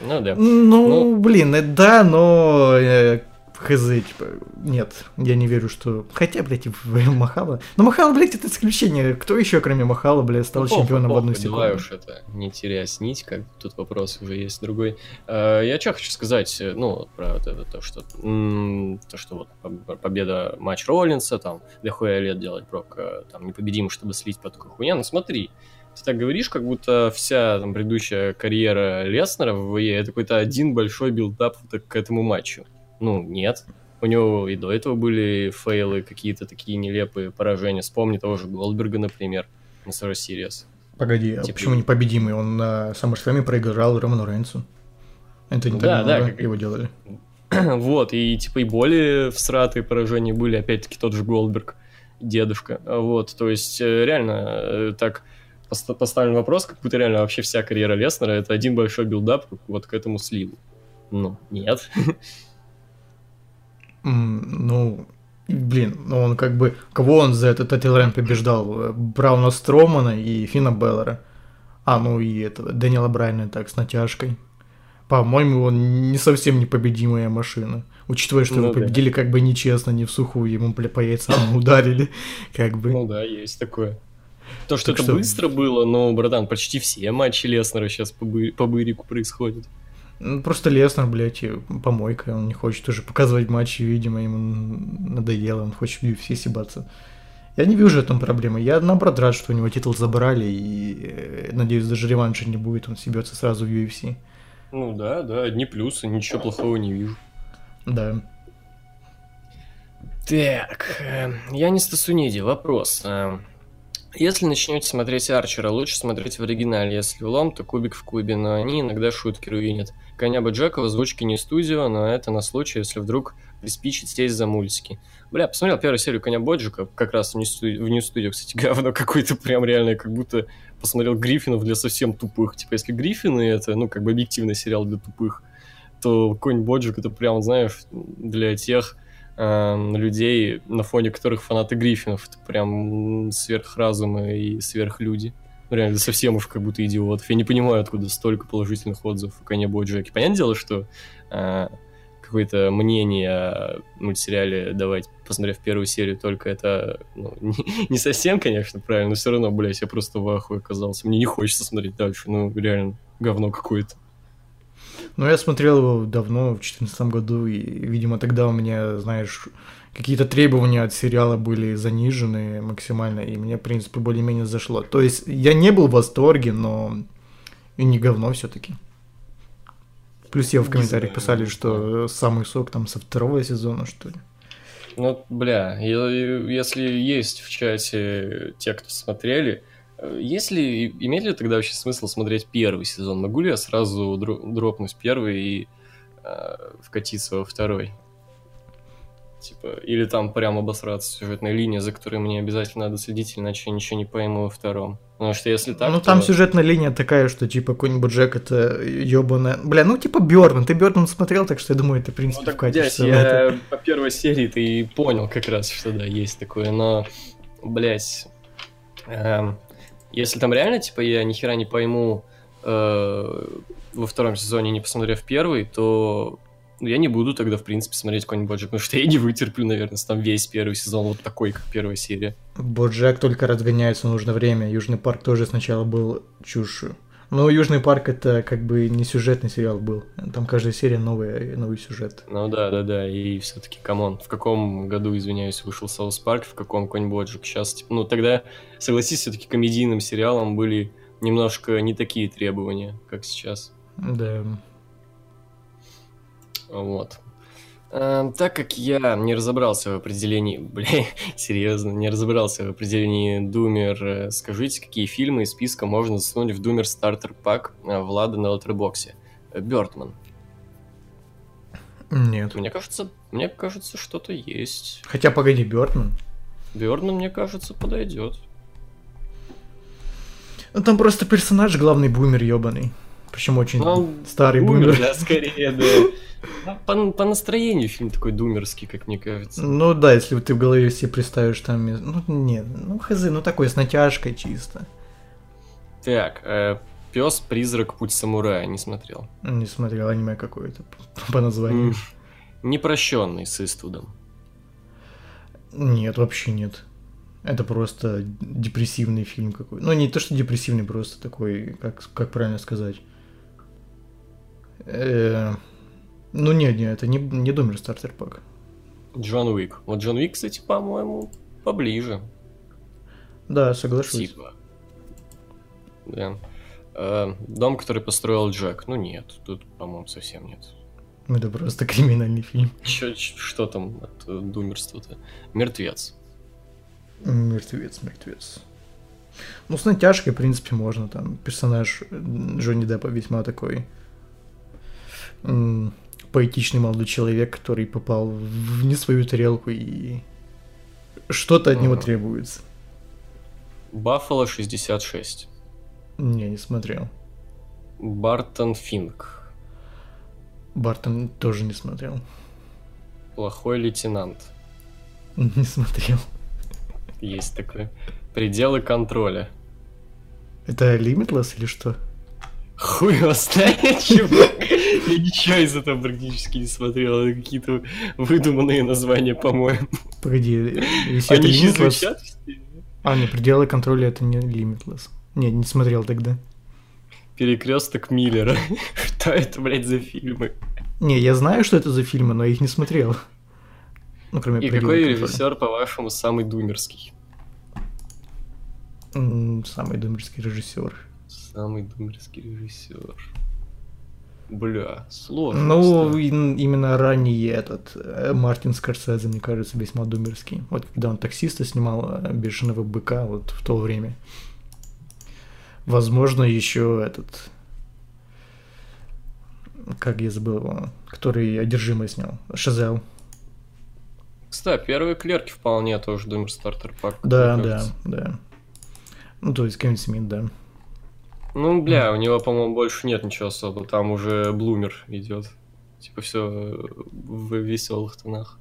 Ну да. Ну, Ну. блин, э, да, но э, хз, типа, нет, я не верю, что... Хотя, блядь, в Махала... Но Махала, блядь, это исключение. Кто еще, кроме Махала, блядь, стал Ну, чемпионом в одну похуй, давай секунду? уж это, не терять нить, как тут вопрос уже есть другой. Э, Я что хочу сказать, э, ну, про вот это, то, что, то, что вот поб- победа матч Роллинса, там, дохуя лет делать Брок, э, там, непобедим, чтобы слить по такой хуйне, ну, смотри, ты так говоришь, как будто вся там предыдущая карьера Леснера в WWE это какой-то один большой build-up вот к этому матчу. Ну, нет. У него и до этого были фейлы, какие-то такие нелепые поражения. Вспомни того же Голдберга, например, на Survivor Series. Погоди, а Типа- почему непобедимый? Он на SummerSlam проиграл Роману Рейнсу. Это не Ну так да, да, как- его делали. Вот, и типа и более всратые поражения были, опять-таки тот же Голдберг, дедушка. Вот, то есть э, реально э, так поста- поставлен вопрос, как будто реально вообще вся карьера Леснера это один большой build-up вот к этому сливу. Ну, нет. Ну, блин, ну он как бы... Кого он за этот title побеждал? Э, Брауна Стромана и Фина Бэлора. А, ну и этого, Дэниела Брайна так, с натяжкой. По-моему, он не совсем непобедимая машина. Учитывая, что Ну его да. победили как бы нечестно, не в сухую, ему по яйцам ударили. Как бы. Ну да, есть такое. То, что Так это что- быстро было, но, братан, почти все матчи Леснера сейчас по, бы- по бырику происходят. Ну, Просто Леснер, блядь, помойка, он не хочет уже показывать матчи, видимо, ему надоело, он хочет в UFC съебаться. Я не вижу в этом проблемы. Я наоборот рад, что у него титул забрали, и э, надеюсь, даже реванша не будет, он съебется сразу в UFC. Ну да, да, одни плюсы, ничего плохого не вижу. Да. Так, э, Янис Тасуниди, вопрос. Если начнете смотреть Арчера, лучше смотреть в оригинале. Если влом, то кубик в кубе, но они иногда шутки руинят. Коня Боджека в озвучке не студио, но это на случай, если вдруг приспичит сесть за мультики. Бля, посмотрел первую серию Коня Боджека, как раз в в Нью-студио, кстати, говно какое-то прям реальное, как будто посмотрел Гриффинов для совсем тупых. Типа, если Гриффины это, ну, как бы объективный сериал для тупых, то Конь Боджек это прям, знаешь, для тех э, людей, на фоне которых фанаты Гриффинов. Это прям сверхразумы и сверхлюди. Ну, Реально, совсем уж как будто идиотов. Я не понимаю, откуда столько положительных отзывов о Коне Боджеке. Понятное дело, что э, какое-то мнение о мультсериале давать, посмотрев первую серию, только это ну, не, не совсем, конечно, правильно, но все равно, блядь, я просто в ахуе оказался. Мне не хочется смотреть дальше, ну, реально, говно какое-то. Ну, я смотрел его давно, в 2014 году, и, видимо, тогда у меня, знаешь, какие-то требования от сериала были занижены максимально, и мне, в принципе, более-менее зашло. То есть я не был в восторге, но и не говно все-таки. Плюс я в комментариях писали, что самый сок там со второго сезона, что ли. Ну, бля, если есть в чате те, кто смотрели, э, есть ли, имеет ли тогда вообще смысл смотреть первый сезон? Могу ли я сразу дро- дропнуть первый и э, вкатиться во второй? Типа, или там прям обосраться сюжетная линия, за которой мне обязательно надо следить, иначе я ничего не пойму во втором. Потому что если так, ну, то- там сюжетная линия такая, что, типа, какой-нибудь Джек это ебаная... Бля, ну, типа, Бёрдман. Ты Бёрдман смотрел, так что я думаю, ты, в Ну принципе, так, блядь, вкатишься это. я по первой серии ты понял как раз, что да, есть такое, но, блядь, эм, если там реально, типа, я ни хера не пойму э, во втором сезоне, не посмотрев первый, то ну, я не буду тогда, в принципе, смотреть какой-нибудь Боджек, потому что я не вытерплю, наверное, там весь первый сезон вот такой, как первая серия. Боджек только разгоняется, нужно время. Южный парк тоже сначала был чушью. Но Южный парк это как бы не сюжетный сериал был. Там каждая серия новый, новый сюжет. Ну да, да, да, и все-таки, come on, в каком году, извиняюсь, вышел South Park, в каком конь Боджек? Сейчас, типа, ну тогда, согласись, все-таки комедийным сериалом были немножко не такие требования, как сейчас. Да. Вот. Эм, так как я не разобрался в определении, бля, серьезно, не разобрался в определении Думер, э, скажите, какие фильмы из списка можно засунуть в Думер стартер пак Влада на Лотербоксе? Бертман. Нет. Мне кажется, мне кажется, что-то есть. Хотя, погоди, Бёрдман. Бёрдман, мне кажется, подойдет. Ну, там просто персонаж главный бумер ебаный. Причем очень Ну, старый Бумер, бумер. да, скорее, да. Ну, По, по настроению фильм такой думерский, как мне кажется. Ну да, если ты в голове себе представишь там... Ну нет, ну хз, ну такой с натяжкой чисто. Так, Пес, призрак, путь самурая, не смотрел. Не смотрел аниме какое-то по- названию. Непрощенный с Иствудом. Нет, вообще нет. Это просто депрессивный фильм какой. Ну, не то, что депрессивный, просто такой, как, как правильно сказать. Э, ну, нет, нет, это не, не Думер Стартер Пак. Джон Уик. Вот Джон Уик, кстати, по-моему, поближе. Да, соглашусь. Типа. Да. Э, Дом, который построил Джек. Ну нет, тут, по-моему, совсем нет. Это просто криминальный фильм. Чё- что там от э, думерства-то? Мертвец. Мертвец, мертвец. Ну, с натяжкой, в принципе, можно. Там персонаж Джонни Деппа весьма такой поэтичный молодой человек, который попал в не свою тарелку и что-то от него требуется. Баффало 66. Не, не смотрел. Бартон Финк. Бартон тоже не смотрел. Плохой лейтенант. Не смотрел. Есть такой. Пределы контроля. Это Limitless или что? Хуй его знает, чувак. Я ничего из этого практически не смотрел. Это какие-то выдуманные названия, по-моему. Погоди, если это Они же Limitless... звучат. А, не, пределы контроля это не Limitless. Не, не смотрел тогда. Перекресток Миллера. Что это, блядь, за фильмы? Не, я знаю, что это за фильмы, но я их не смотрел. Ну, кроме И «Пределы какой контроля». режиссер, по-вашему, самый думерский? Самый думерский режиссер. Самый думерский режиссер. Бля, сложно. Ну, именно ранний этот э, Мартин Скорсезе, мне кажется, весьма думерский. Вот когда он таксиста снимал э, «Бешеного быка» вот в то время. Возможно, еще этот... Как я забыл его, который «Одержимый» снял. Шазел. Кстати, первые клерки вполне тоже Думер Стартер Пак. Да, да, да. Ну, то есть Кевин Смит, да. Ну, бля, у него, по-моему, больше нет ничего особо. Там уже Блумер идет. Типа все в веселых тонах.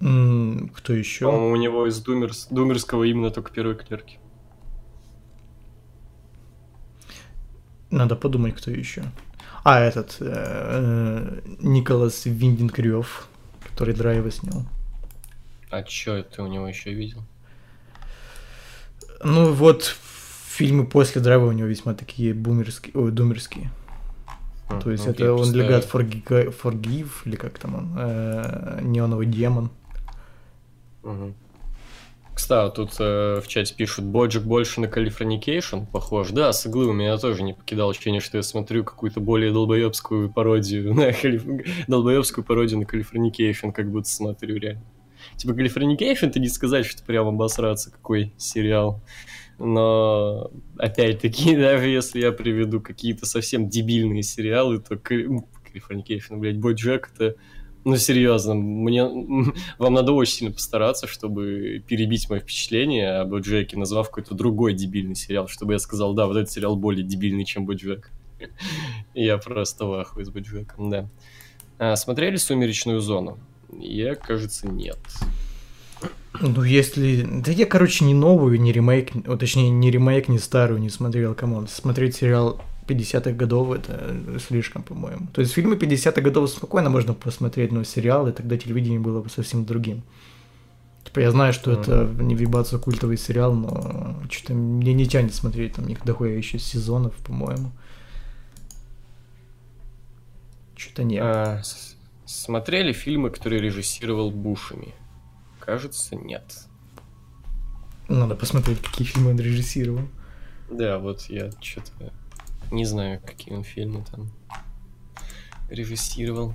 Кто еще? По-моему, у него из Думерс... Думерского именно только первые клерки. Надо подумать, кто еще. А, этот э, э, Николас Виндинг который «Драйв» снял. А чё ты у него еще видел? Ну вот фильмы после драйва у него весьма такие бумерские, ой, думерские. То есть Ну, это Only God Forgive, Forgive, или как там он, э, Неоновый демон. Мгм. Кстати, тут э, в чате пишут, Боджик больше на Californication похож. Да, с иглы у меня тоже не покидало ощущение, что я смотрю какую-то более долбоебскую пародию на Калиф... долбоебскую пародию на Californication, как будто смотрю реально. Типа Californication, ты не сказать, что прям обосраться, какой сериал. Но, опять-таки, даже если я приведу какие-то совсем дебильные сериалы, то Californication, блядь, Боджек это ну, серьезно, мне... вам надо очень сильно постараться, чтобы перебить мое впечатление об Боджеке, назвав какой-то другой дебильный сериал, чтобы я сказал, да, вот этот сериал более дебильный, чем Боджек. Я просто в ахуе с Боджеком, да. А, смотрели «Сумеречную зону»? Я, кажется, нет. Ну если... Да я, короче, не новую, не ремейк, о, точнее, не ремейк, не старую не смотрел, come on. Смотреть сериал 50-х годов это слишком, по-моему. То есть фильмы 50-х годов спокойно можно посмотреть, но сериалы тогда телевидение было бы совсем другим. Типа я знаю, что это не въебаться культовый сериал, но что-то мне не тянет смотреть, там их дохуя еще сезонов, по-моему. Что-то нет. А, смотрели фильмы, которые режиссировал Бушами? Кажется, нет. Надо посмотреть, какие фильмы он режиссировал. Да, вот я что-то не знаю, какие он фильмы там режиссировал.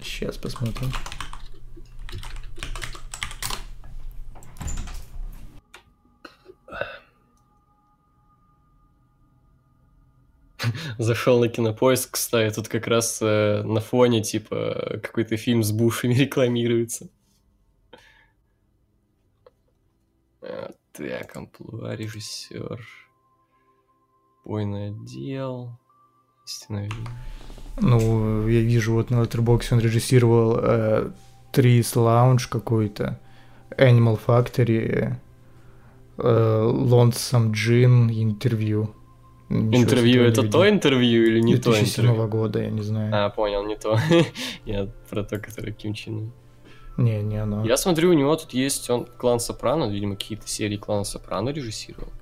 Сейчас посмотрим. Зашел на кинопоиск, кстати, тут как раз э, на фоне, типа, какой-то фильм с Бушами рекламируется. А, Так, амплуа, режиссер. Бойный отдел. Вина. Ну, я вижу, вот на Letterboxd он режиссировал э, Trees Lounge какой-то, Animal Factory, э, Lonesome Gin, интервью. Ничего Интервью это то интервью или не то 2007 интервью? года, я не знаю. А, понял, не то. Я про то, которое Ким Чен. Не, не оно. Я смотрю, у него тут есть он клан Сопрано, видимо, какие-то серии клана Сопрано режиссировал.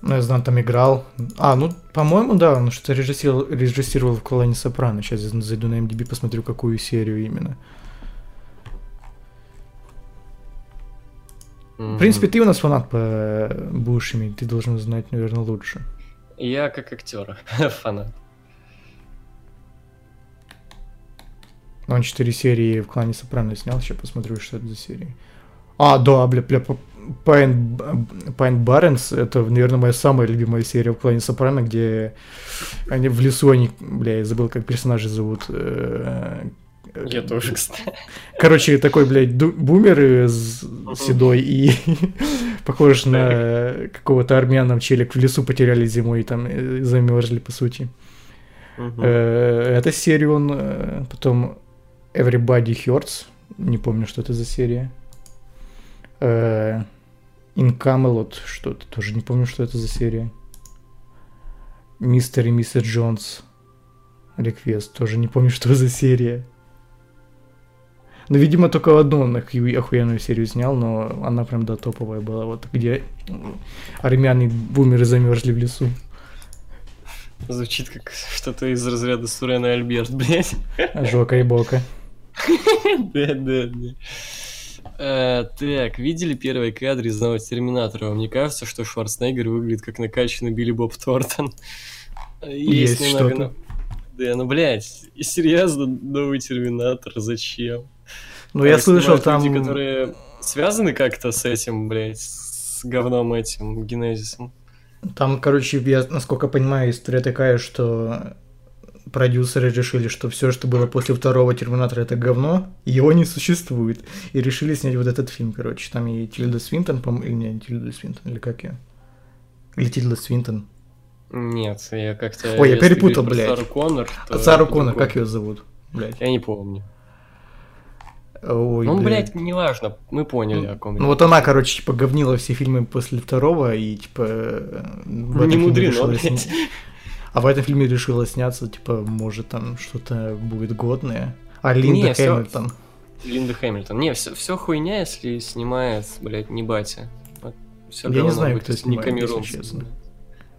Ну, я знаю, там играл. А, ну, по-моему, да, он что-то режиссировал, режиссировал в Колоне Сопрано. Сейчас я зайду на MDB, посмотрю, какую серию именно. В принципе, ты у нас фанат по э, Бушами, ты должен знать, наверное, лучше. Я как актер, фанат. Он 4 серии в клане Сопрано снял, сейчас посмотрю, что это за серии. А, да, бля, бля, Пайн, Пайн Барренс, это, наверное, моя самая любимая серия в клане Сопрано, где они в лесу, они, бля, я забыл, как персонажи зовут. э, Я тоже, кстати. Короче, такой, блядь, бумер э, с- седой и похож на какого-то армянам челик в лесу потеряли зимой и там э, замерзли, по сути. Э, Эту серию он э, потом Everybody Hurts, не помню, что это за серия. Э, In Camelot, что-то тоже не помню, что это за серия. Мистер и миссис Джонс. Реквест, тоже не помню, что за серия. Ну, видимо, только одну он оху- охуенную серию снял, но она прям, да, топовая была. Вот где армяне бумеры замерзли в лесу. Звучит как что-то из разряда Сурена Альберт, блядь. Жока и бока. Да, да, да. Так, видели первые кадры из нового Терминатора? Мне кажется, что Шварценеггер выглядит как накачанный Билли Боб Тортон. Есть что-то. Да, ну, блядь, серьезно, новый Терминатор, зачем? Ну, я слышал, там... Люди, которые связаны как-то с этим, блядь, с говном этим, генезисом. Там, короче, я, насколько понимаю, история такая, что продюсеры решили, что все, что было после второго Терминатора, это говно, его не существует. И решили снять вот этот фильм, короче. Там и Тильда Свинтон, по-моему, или не Тильда Свинтон, или как я? Или Тильда Свинтон. Нет, я как-то... Ой, я перепутал, блядь. Сару Коннор, то Сару Коннор, как ее зовут? Блядь. Я не помню. Ой, ну, блядь. блядь, неважно, мы поняли, о ком Ну вот она, короче, типа говнила все фильмы после второго и типа э, Не мудрено, блядь. А в этом фильме решила сняться, типа, может там что-то будет годное. А Линда Не, Хэмилтон. Линда Хэмилтон. Не, все, все хуйня, если снимает, блядь, не батя. Вот всё Я не знаю, кто если не снимает, если Камерун. честно.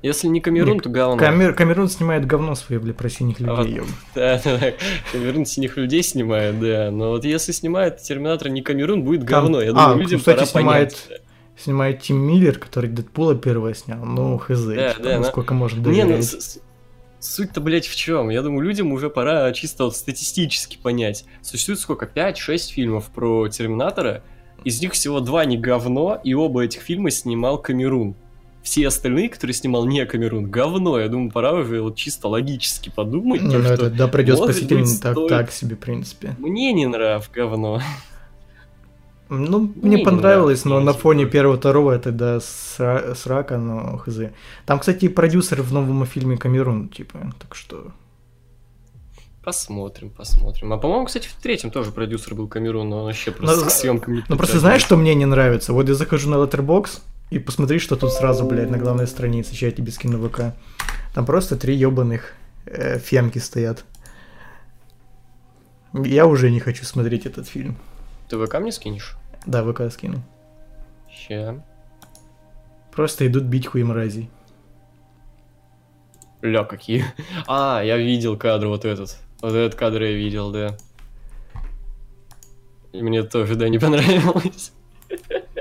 Если не Камерун, Не, то говно. Камер- Камерун снимает говно свое, бля, про синих А вот- людей. ёб. Да, да, да. Камерун синих людей снимает, да. Но вот если снимает Терминатор не Камерун, будет Там- говно. Я а, думаю, людям кстати, пора снимает- понять. Снимает Тим Миллер, который Дэдпула первого снял. Ну, хз, Да, типа, да, на- насколько можно Не, ну, доверять. с- с- суть-то, блядь, в чем? Я думаю, людям уже пора чисто вот статистически понять. Существует сколько? 5-6 фильмов про Терминатора, из них всего два не говно, и оба этих фильма снимал Камерун. Все остальные, которые снимал не Камерун, говно. Я думаю, пора уже вот чисто логически подумать, Не, то, ну что это, да, придет может спаситель, быть, так, стоит- так себе, в принципе. мне не нрав говно. Ну, Не, мне не понравилось, но на фоне первого, второго это да, сра- срака, но хз. Там, кстати, и продюсер в новом фильме Камерун, типа, так что... Посмотрим, посмотрим. А по-моему, кстати, в третьем тоже продюсер был Камерун, но он вообще просто Ну, к съемкам не Ну, просто притрагивался. знаешь, что мне не нравится? Вот я захожу на Letterboxd и посмотри, что тут сразу, блядь, на главной странице, я тебе скину ВК. Там просто три ебаных э, фемки стоят. Я уже не хочу смотреть этот фильм. Ты ВК мне скинешь? Да, ВК скину. Ща. Просто идут бить хуй мразей. Ля, какие. А, я видел кадр вот этот. Вот этот кадр я видел, да. И мне тоже, да, не понравилось.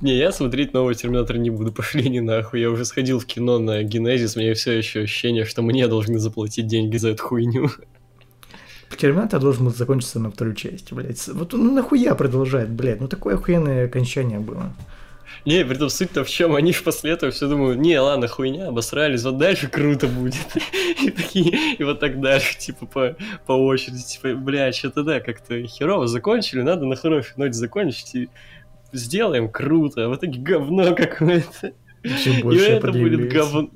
Не, я смотреть новый Терминатор не буду, пошли не нахуй. Я уже сходил в кино на Генезис, у меня все еще ощущение, что мне должны заплатить деньги за эту хуйню. Терминатор должен был закончиться на второй части, блядь. Вот ну нахуя продолжать, блядь? Ну такое охуенное окончание было. Не, при том суть-то в чем, они после этого все думают, не, ладно, хуйня, обосрались, вот дальше круто будет. И такие, и вот так дальше, типа, по, по очереди, типа, бля, что-то да, как-то херово закончили, надо на хорошей ноте закончить и сделаем круто, а в итоге говно какое-то. И больше это будет говно.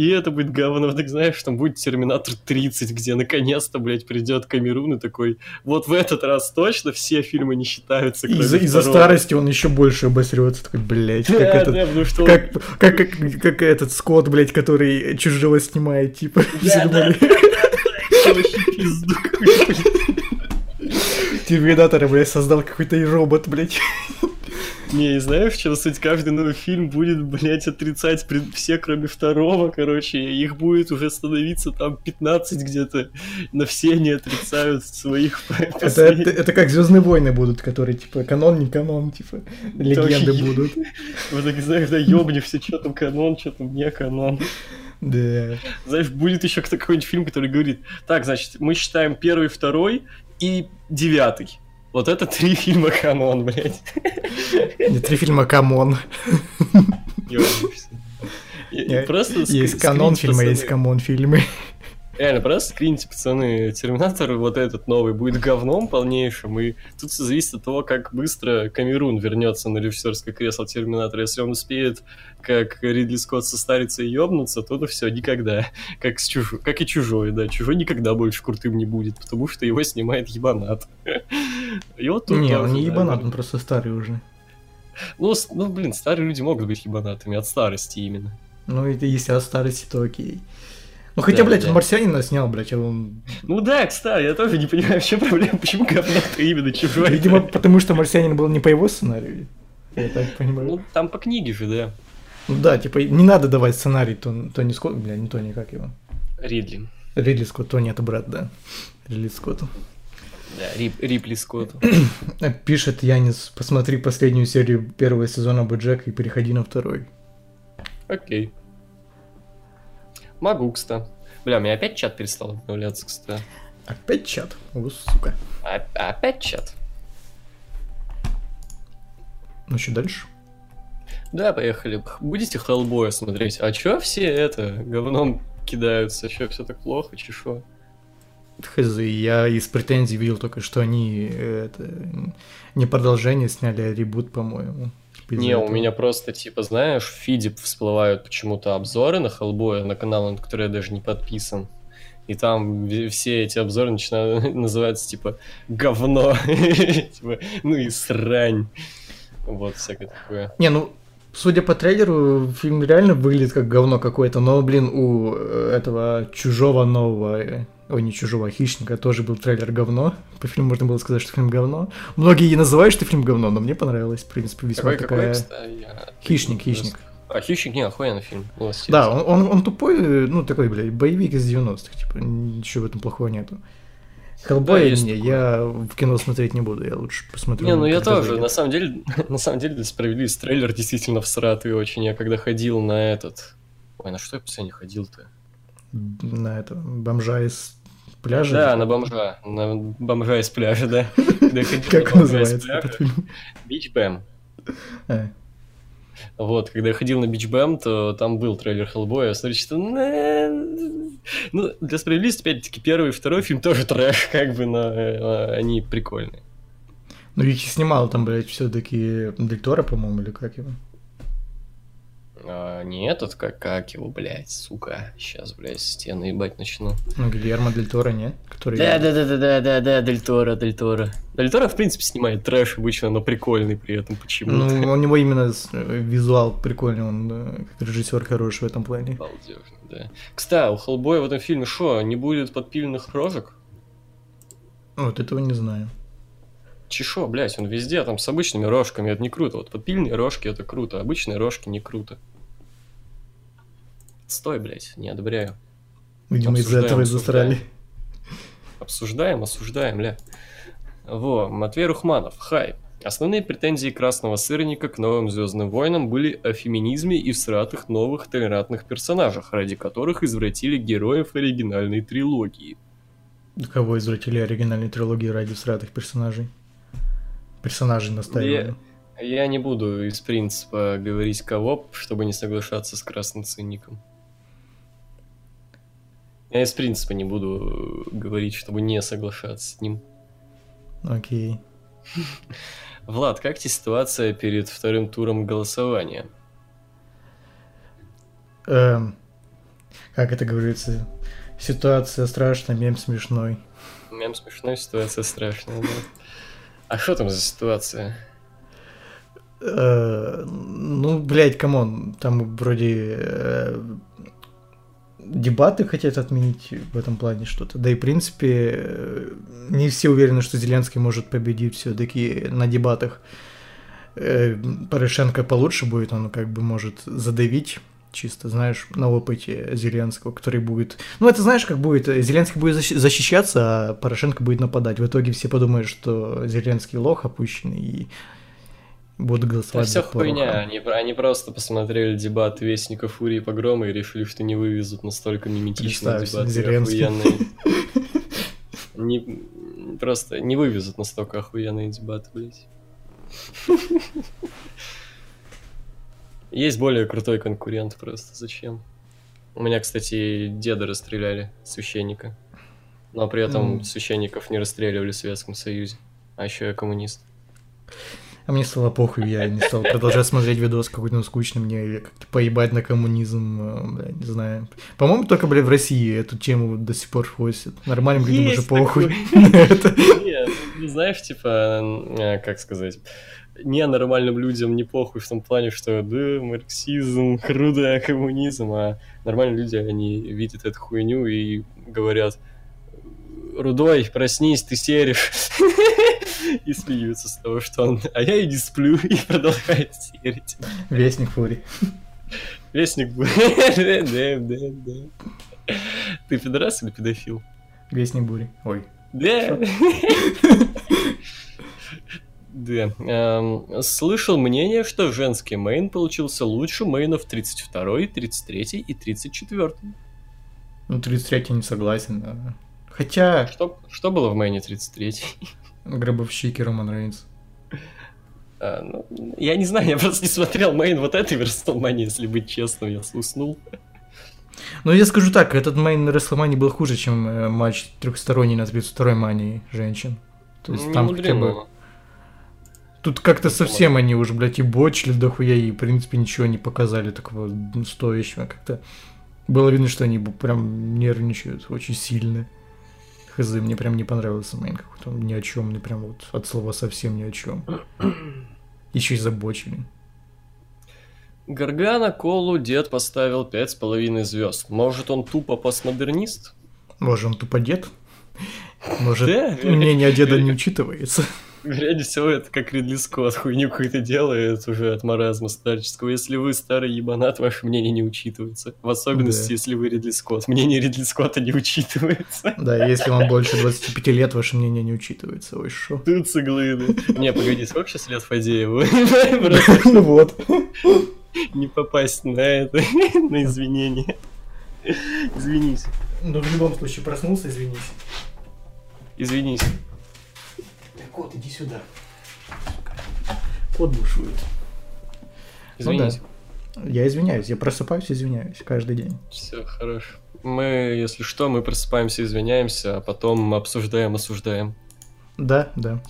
И это будет говно, так знаешь, там будет Терминатор 30, где наконец-то, блядь, придет Камерун и такой, вот в этот раз точно все фильмы не считаются, кроме Из-за из-за второго». старости он еще больше обосрется, такой, блядь, как Да, этот... да, потому что он- Как, как, как, как этот Скотт, блядь, который чужого снимает, типа, Да. Терминатора, блядь, создал какой-то робот, блядь. Не, и знаешь, в чем суть? Каждый новый фильм будет, блядь, отрицать все, кроме второго, короче. Их будет уже становиться там 15 где-то. Но все они отрицают своих Это, это, это как Звездные войны будут, которые, типа, канон, не канон, типа, легенды вообще- будут. Вот так, знаешь, да, ёбнешься, что там канон, что там не канон. Да. Знаешь, будет еще какой-нибудь фильм, который говорит, так, значит, мы считаем первый, второй и девятый. Вот это три фильма канон, блядь. Не три фильма come on. Просто Есть канон фильма, есть come on фильмы. Реально, просто скриньте, пацаны, Терминатор вот этот новый будет говном полнейшим, и тут все зависит от того, как быстро Камерун вернется на режиссерское кресло Терминатора. Если он успеет, как Ридли Скотт, состариться и ёбнуться, то ну все, никогда. Как, с чужой, как и Чужой, да. Чужой никогда больше крутым не будет, потому что его снимает ебанат. И вот тут Не, он не ебанат, он просто старый уже. Ну, ну, блин, старые люди могут быть ебанатами от старости именно. Ну, это если от старости, то окей. Ну, хотя, Да, блядь, да. марсианина снял, блядь, а он... Ну да, кстати, я тоже не понимаю, в чем проблема, почему говно-то именно Чужой. Видимо, потому что марсианин был не по его сценарию. Я так понимаю. Ну, там по книге же, да. Ну да, типа, не надо давать сценарий то, Тони Скотт, бля, не Тони, как его? Ридли. Ридли Скотт, Тони это брат, да. Ридли Скотту. Да, Рип, Рипли Скотту. Пишет Янис, посмотри последнюю серию первого сезона Боджека и переходи на второй. Окей. Могу, кстати. Бля, у меня опять чат перестал обновляться, кстати. Опять чат. О, сука. А- опять чат? Ну что дальше? Да, поехали. Будете Хеллбоя смотреть? А чё все это говном кидаются? Чё, все так плохо? Чешо? Хз, я из претензий видел только, что они э, это, не продолжение сняли, а ребут, по-моему. Типа Не, у этого. меня просто, типа, знаешь, в фиде всплывают почему-то обзоры на Хеллбоя, на канал, на который я даже не подписан. И там все эти обзоры начинают называться, типа, говно. Типа, Ну и срань. Вот, всякое такое. Не, ну, судя по трейлеру, фильм реально выглядит как говно какое-то, но, блин, у э, этого чужого нового, э, ой, не чужого, а хищника тоже был трейлер говно. По фильму можно было сказать, что фильм говно. Многие и называют, что фильм говно, но мне понравилось, в принципе, весьма Какой, какой, такая... я- Хищник, хищник. А, хищник, не, охуенный фильм. Ну, Да, он, он, он тупой, ну, такой, блядь, боевик из 90-х, типа, ничего в этом плохого нету. Хеллбой, есть не, я в кино смотреть не буду, я лучше посмотрю. Не, ну я тоже, на самом деле, на самом деле, для справедливости, трейлер действительно всратый очень. Я когда ходил на этот... Ой, на что я последний ходил-то? На это, бомжа из пляжа. Да, на бомжа. На бомжа из пляжа, да. Как из называется этот фильм? Beach Bam. А, Вот, когда я ходил на Beach Bam, то там был трейлер Хеллбоя, я смотрю, что... Ну, для справедливости, опять-таки, первый и второй фильм тоже трэш, как бы, но э, они прикольные. Ну, их снимал там, блядь, все-таки Дель Торо, по-моему, или как его? А, не этот, как, как его, блядь, сука. Сейчас, блядь, стены ебать начну. Ну, Гильермо Дель Торо, нет? Который... Да, да, да, да, да, да, да, Дель Торо, Дель Торо. Дель Торо, в принципе, снимает трэш обычно, но прикольный при этом почему-то. Ну, у него именно э, визуал прикольный, он как режиссер хороший в этом плане. Балдежно, да. Кстати, у Хеллбоя в этом фильме что, не будет подпиленных рожек? Вот этого не знаю. Чешо, блядь, он везде, там с обычными рожками, это не круто. Вот подпильные рожки это круто, обычные рожки не круто. Стой, блядь, не одобряю. Видимо, из-за этого и засрали. Обсуждаем, осуждаем, ля. Во, Матвей Рухманов, хай. Основные претензии Красного Сырника к новым Звездным войнам были о феминизме и всратых новых толерантных персонажах, ради которых извратили героев оригинальной трилогии. Кого извратили оригинальной трилогии ради всратых персонажей? Персонажей настаиваю. Я не буду из принципа говорить кого, чтобы не соглашаться с Красным Сырником. Я из принципа не буду э, говорить, чтобы не соглашаться с ним. Окей. Влад, как тебе ситуация перед вторым туром голосования? Эм, как это говорится? Ситуация страшная, мем смешной. Мем смешной, ситуация страшная, да. А что там за ситуация? Э, ну, блядь, come on, там вроде э, дебаты хотят отменить в этом плане что-то. Да и, в принципе, э, не все уверены, что Зеленский может победить все-таки на дебатах. Э, Порошенко получше будет, он как бы может задавить чисто, знаешь, на опыте Зеленского, который будет... Ну, это знаешь, как будет, Зеленский будет защи- защищаться, а Порошенко будет нападать. В итоге все подумают, что Зеленский лох опущенный, и будут Это голосовать все за Пороха. хуйня, они, они просто посмотрели дебат Вестника Фурии Погрома и решили, что не вывезут настолько миметичные дебаты охуенные. Не, просто не вывезут настолько охуенные дебаты, блядь. Есть более крутой конкурент просто, зачем? У меня, кстати, деда расстреляли, священника. Но при этом М. священников не расстреливали в Советском Союзе. А еще я коммунист. А мне стало похуй, я не стал продолжать смотреть видос какой-то ну, скучный, мне как-то поебать на коммунизм, э, бля, не знаю. По-моему, только, бля, в России эту тему до сих пор хвостят. Нормальным людям уже похуй. Нет, ну, знаешь, типа, э, как сказать, ненормальным людям не похуй в том плане, что да, марксизм, круто, коммунизм, а нормальные люди, они видят эту хуйню и говорят, Рудой, проснись, ты серишь. И смеются с того, что он... А я и не сплю, и продолжает серить. Вестник Фури. Вестник. Да, да, да. Ты пидорас или педофил? Вестник Бури. Ой. Да. Да. Эм, слышал мнение, что женский мейн получился лучше мейнов 32, 33 и 34. Ну, 33 не согласен, да. Хотя, Что, что было в Мэйне 33 гробовщики Роман Рейнс. А, ну, я не знаю, я просто не смотрел Мэйн вот этой Версталмани, если быть честным, я уснул. Ну, я скажу так, этот мейн Рестлмани был хуже, чем э, матч трехсторонний на 32-й мании женщин. То есть Не там хотя бы... Тут как-то совсем они уже, блядь, и бочили дохуя, и, в принципе, ничего не показали такого ну, стоящего. Как-то было видно, что они прям нервничают очень сильно. Хз, мне прям не понравился мейн какой-то, он ни о чем, мне прям вот от слова совсем ни о чем. Еще и забочили. Гаргана Колу дед поставил пять с половиной звезд. Может, он тупо постмодернист? Может, он тупо дед? Может, мнение деда не учитывается? Вероятнее всего, это как Ридли Скотт хуйню какую-то делает уже от маразма старческого. Если вы старый ебанат, ваше мнение не учитывается. В особенности, Да. если вы Ридли Скотт. Мнение Ридли Скотта не учитывается. Да, если вам больше 25 лет, ваше мнение не учитывается. Ой, шо. Тут да. Не, погоди, сколько сейчас лет Фадееву? Ну вот. не попасть на это, на извинения. Извинись. Ну, в любом случае, проснулся, извинись. Извинись. Кот, иди сюда. Кот бушует. Извинись. Я извиняюсь, я просыпаюсь, извиняюсь каждый день. Все, хорошо. Мы, если что, мы просыпаемся, извиняемся, а потом обсуждаем, осуждаем. Да, да.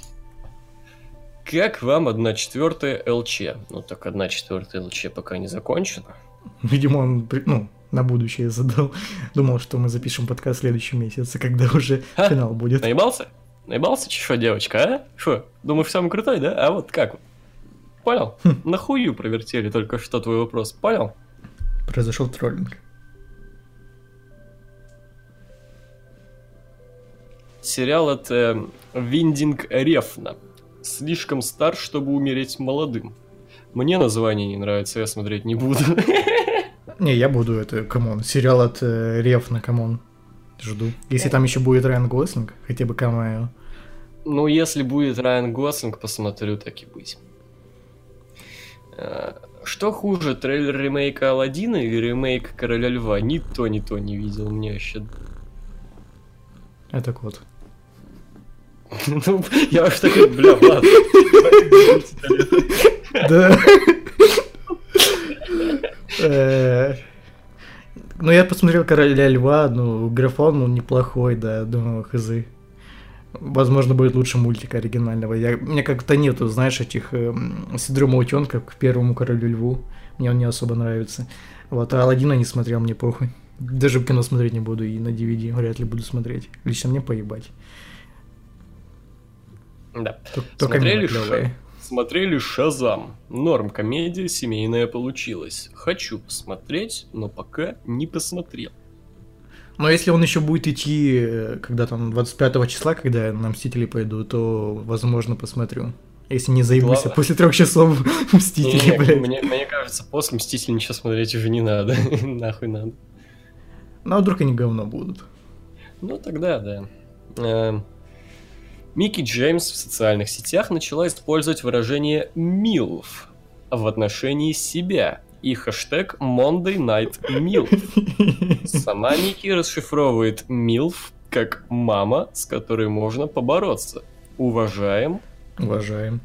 Как вам 1 четвертая ЛЧ? Ну так 1 четвертая ЛЧ пока не закончена. Видимо, он, ну, на будущее задал. Думал, что мы запишем подкаст в следующем месяце, когда уже Ха, финал будет. Наебался? Наебался, чё, девочка, а? Шо, думаешь, самый крутой, да? А вот как? Понял? Нахую провертели только что твой вопрос, понял? Произошел троллинг. Сериал от э, Виндинг Рефна. Слишком стар, чтобы умереть молодым. Мне название не нравится, я смотреть не буду. Не, я буду это, come on. Сериал от э, Рефна, come on. Жду. Если там еще будет Райан Гослинг, хотя бы камео. Ну, если будет Райан Гослинг, посмотрю, так и быть. Э, Что хуже, трейлер ремейка Алладина или ремейк Короля Льва? Ни то, ни то не видел, мне вообще... Это кот. Ну, я уж такой, бля, ладно. Да. Э, Ну, я посмотрел Короля Льва, ну, графон, ну, неплохой, да, думаю, хз. Возможно, будет лучше мультика оригинального. Я, мне как-то нету, знаешь, этих эм, синдрома утенка к первому Королю Льву. Мне он не особо нравится. Вот, а Аладдина не смотрел, мне похуй. Даже в кино смотреть не буду, и на DVD вряд ли буду смотреть. Лично мне поебать. Да. Тол- Только Смотрели мимо клёвые. Смотрели Шазам. Норм комедия семейная получилась. Хочу посмотреть, но пока не посмотрел. Но если он еще будет идти, э, когда там 25 числа, когда на Мстители пойду, то, возможно, посмотрю. Если не заебусь, а Ладно. после трех часов Мстители, Не, блядь. мне, мне кажется, после Мстителей ничего смотреть уже не надо. Нахуй надо. Ну, а вдруг они говно будут? Ну тогда, да. Микки Джеймс в социальных сетях начала использовать выражение «милф» в отношении себя и хэштег Monday Night MILF. Сама Микки расшифровывает «милф» как «мама, с которой можно побороться». Уважаем, Уважаем.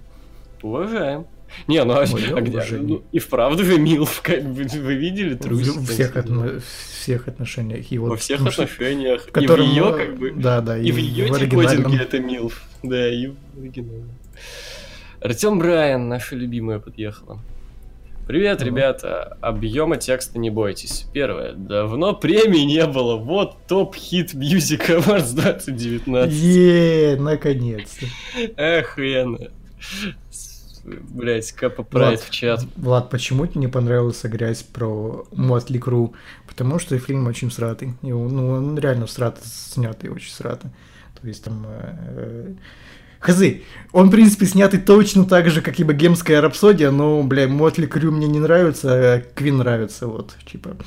уважаем. Не, ну а, Моё а где? Ну, и вправду же Милф, как бы вы видели В, трусик? в всех, отно- всех отношениях. И вот, Во всех что- отношениях. в котором, и в ее, как бы, Да, да, И в ее оригинальном. декодинге это Милф. Да, и в оригинале. Артем Брайан, наша любимая, подъехала. Привет, ребята. Объема текста не бойтесь. Первое. Давно премий не было. Вот топ-хит Music Awards 2019. Е, наконец-то. Охуенно. Блять, Капа Прайд в чат. Влад, почему тебе не понравился грязь про Мотли Кру? Потому что фильм очень сратый. И он- ну, он реально срато снятый, очень срато. То есть там... э, Хазы, он, в принципе, снятый точно так же, как и богемская рапсодия, но, бля, Мотли Крю мне не нравится, а Квин нравится, вот, типа.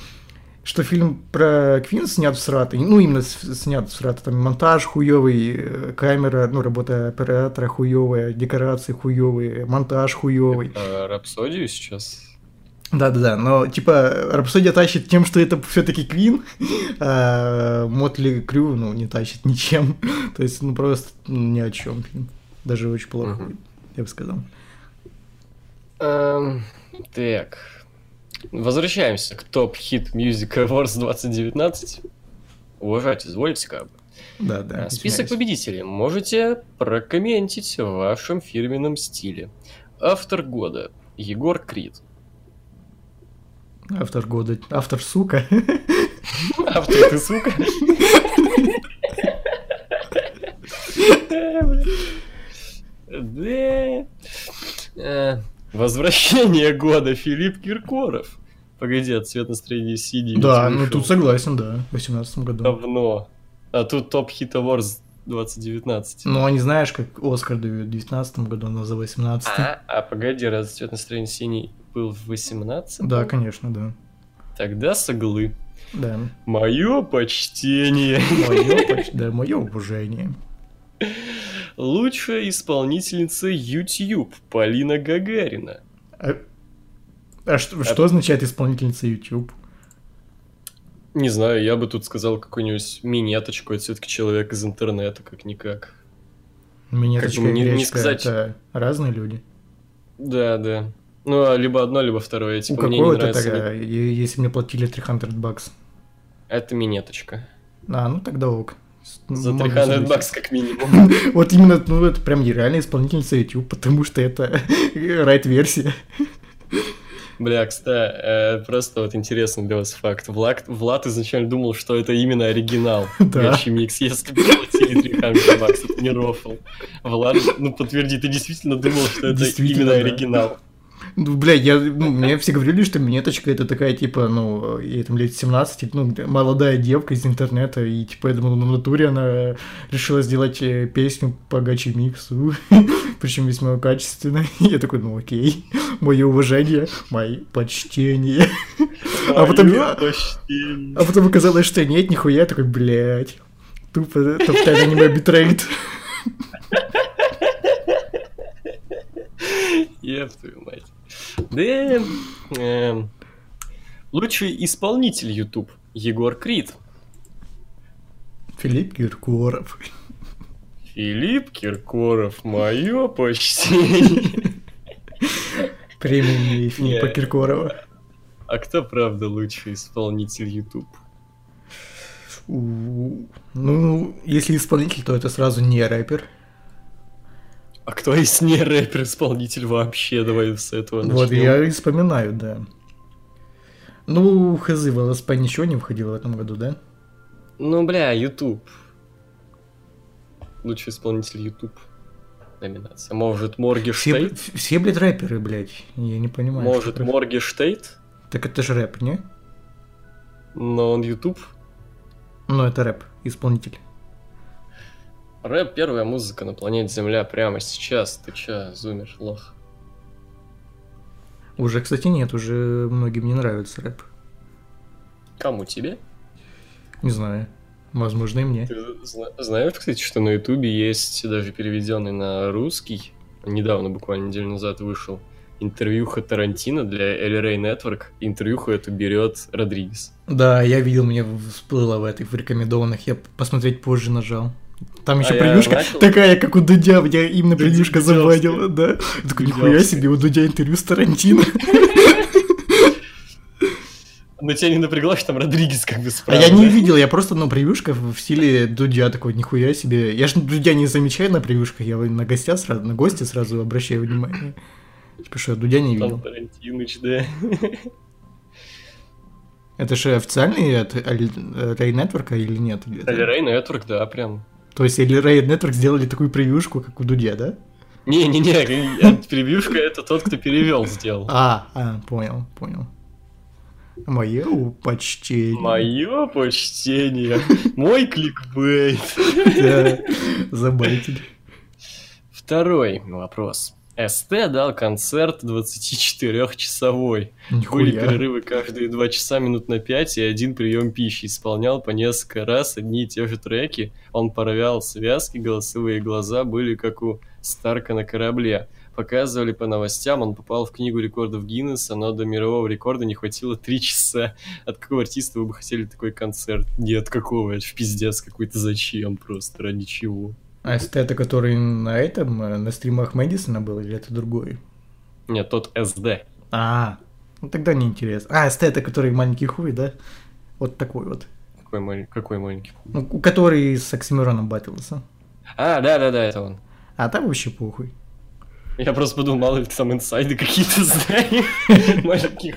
Что фильм про Квин снят в сратой, ну, именно снят в сратой, там монтаж хуёвый, э, камера, ну, работа оператора хуёвая, декорации хуёвые, монтаж хуёвый. А, Рапсодию сейчас? Да-да-да, но типа Рапсодия тащит тем, что это все-таки Квин, а Мотли Крю, ну, не тащит ничем. То есть, ну, просто ну, ни о чем фильм. Даже очень плохо, я бы сказал. Эм, так. Возвращаемся к топ хит Music Awards 2019. Уважать, извольте как бы. Да-да. А, Список извиняюсь. победителей можете прокомментить в вашем фирменном стиле. Автор года Егор Крид. Автор года, автор сука. Автор ты, сука. Да. Возвращение года Филипп Киркоров. Погоди, от цвет настроения синий. Да, ну тут согласен, да, в 18 году. Давно. А тут топ хит Awards 2019. Ну, а не знаешь, как Оскар дают в 19 году, но за 18 А, а погоди, раз цвет настроения синий был в 18 Да, конечно, да. Тогда соглы. Да. Мое почтение. Мое, поч- да, мое уважение. Лучшая исполнительница YouTube Полина Гагарина. А, а что, что означает исполнительница YouTube? Не знаю, я бы тут сказал какую-нибудь минеточку от все-таки человек из интернета, как-никак. Минеточка бы и не- не сказать. это разные люди. Да, да. Ну, а либо одно, либо второе. У Типа, мне не это нравится. тогда, е- если мне платили 300 бакс? Это минеточка. А, ну тогда ок. С- За могу 300 согласиться. бакс как минимум. Вот именно, ну это прям реально исполнительница YouTube, потому что это райт-версия. Бля, кстати, э, просто вот интересный для вас факт. Влад, Влад изначально думал, что это именно оригинал. Да. Гачи Микс, если бы платили 300 бакс, это не рофл. Влад, ну подтверди, ты действительно думал, что это именно оригинал. Ну, бля, я, ну, мне все говорили, что минеточка это такая, типа, ну, ей там лет 17, ну, молодая девка из интернета, и, типа, я думал, на натуре она решила сделать э, песню по гачи миксу, причем весьма качественно. Я такой, ну, окей, мое уважение, мои почтения. А потом. А потом оказалось, что нет, нихуя, я такой, блядь, тупо топ-10 аниме битрейт. Еб твою мать. Да, эм, лучший исполнитель YouTube Егор Крид. Филипп Киркоров. Филипп Киркоров, мое почтение. Премия Филиппа Не. Киркорова. А кто правда лучший исполнитель YouTube? Ну, если исполнитель, то это сразу не рэпер. А кто из не рэпер-исполнитель вообще? Давай с этого Вот, начнем. я и вспоминаю, да. Ну, хз, в ЛСП ничего не входило в этом году, да? Ну, бля, YouTube. Лучший исполнитель YouTube. Номинация. Может, Все, Моргенштерн? б- все, блядь, рэперы, блядь. Я не понимаю. Может. Моргенштерн? Так это же рэп, не? Но он YouTube. Ну, это рэп, исполнитель. Рэп первая музыка на планете Земля прямо сейчас. Ты чё, зумер, лох? Уже, кстати, нет, уже многим не нравится рэп. Кому тебе? Не знаю. Возможно, и мне. Ты зна- знаешь, кстати, что на Ютубе есть даже переведенный на русский, недавно, буквально неделю назад вышел, интервьюха Тарантино для Rey Network. Интервьюху эту берет Родригес. Да, я видел, мне всплыло в этих рекомендованных. Я посмотреть позже нажал. Там еще А превьюшка такая, как у Дудя, меня именно Дудя- превьюшка завадила, да. Я такой, нихуя себе, у Дудя интервью с Тарантино. Но тебя не напрягло, что там Родригес как бы А справа. я не видел, я просто, ну, превьюшка в стиле Дудя, такой, нихуя себе. Я же Дудя не замечаю на превьюшках, я на гостя сразу, на гостя сразу обращаю внимание. Типа, что я Дудя не Там видел. Тарантиныч, да. Это же официальный от Рей Нетворка или нет? Rey Network, да, прям. То есть или Рей Нетворк сделали такую превьюшку, как у Дудя, да? Не-не-не, э, превьюшка это тот, кто перевел сделал. А, а, понял, понял. Мое почтение. Мое почтение. Мой кликбейт. Да, забайтили. Второй вопрос. СТ дал концерт 24-часовой. Были перерывы каждые 2 часа минут на 5 и один прием пищи. Исполнял по несколько раз одни и те же треки. Он порвял связки, голосовые глаза были как у Старка на корабле. показывали по новостям, он попал в книгу рекордов Гиннесса, но до мирового рекорда не хватило три часа. От какого артиста вы бы хотели такой концерт? Нет, какого? Это ж пиздец какой-то. Зачем просто? Ради чего? А это который на этом, э, на стримах Мэдисона был, или это другой? Нет, тот СД. А, ну тогда неинтересно. А, эстета, который маленький хуй, да? Вот такой вот. Какой, малень- какой маленький. Ну, который с Оксимироном батился. А, да-да-да, это он. А там вообще похуй. Я просто подумал, мало ли ты там инсайды какие-то знаешь. Маленьких.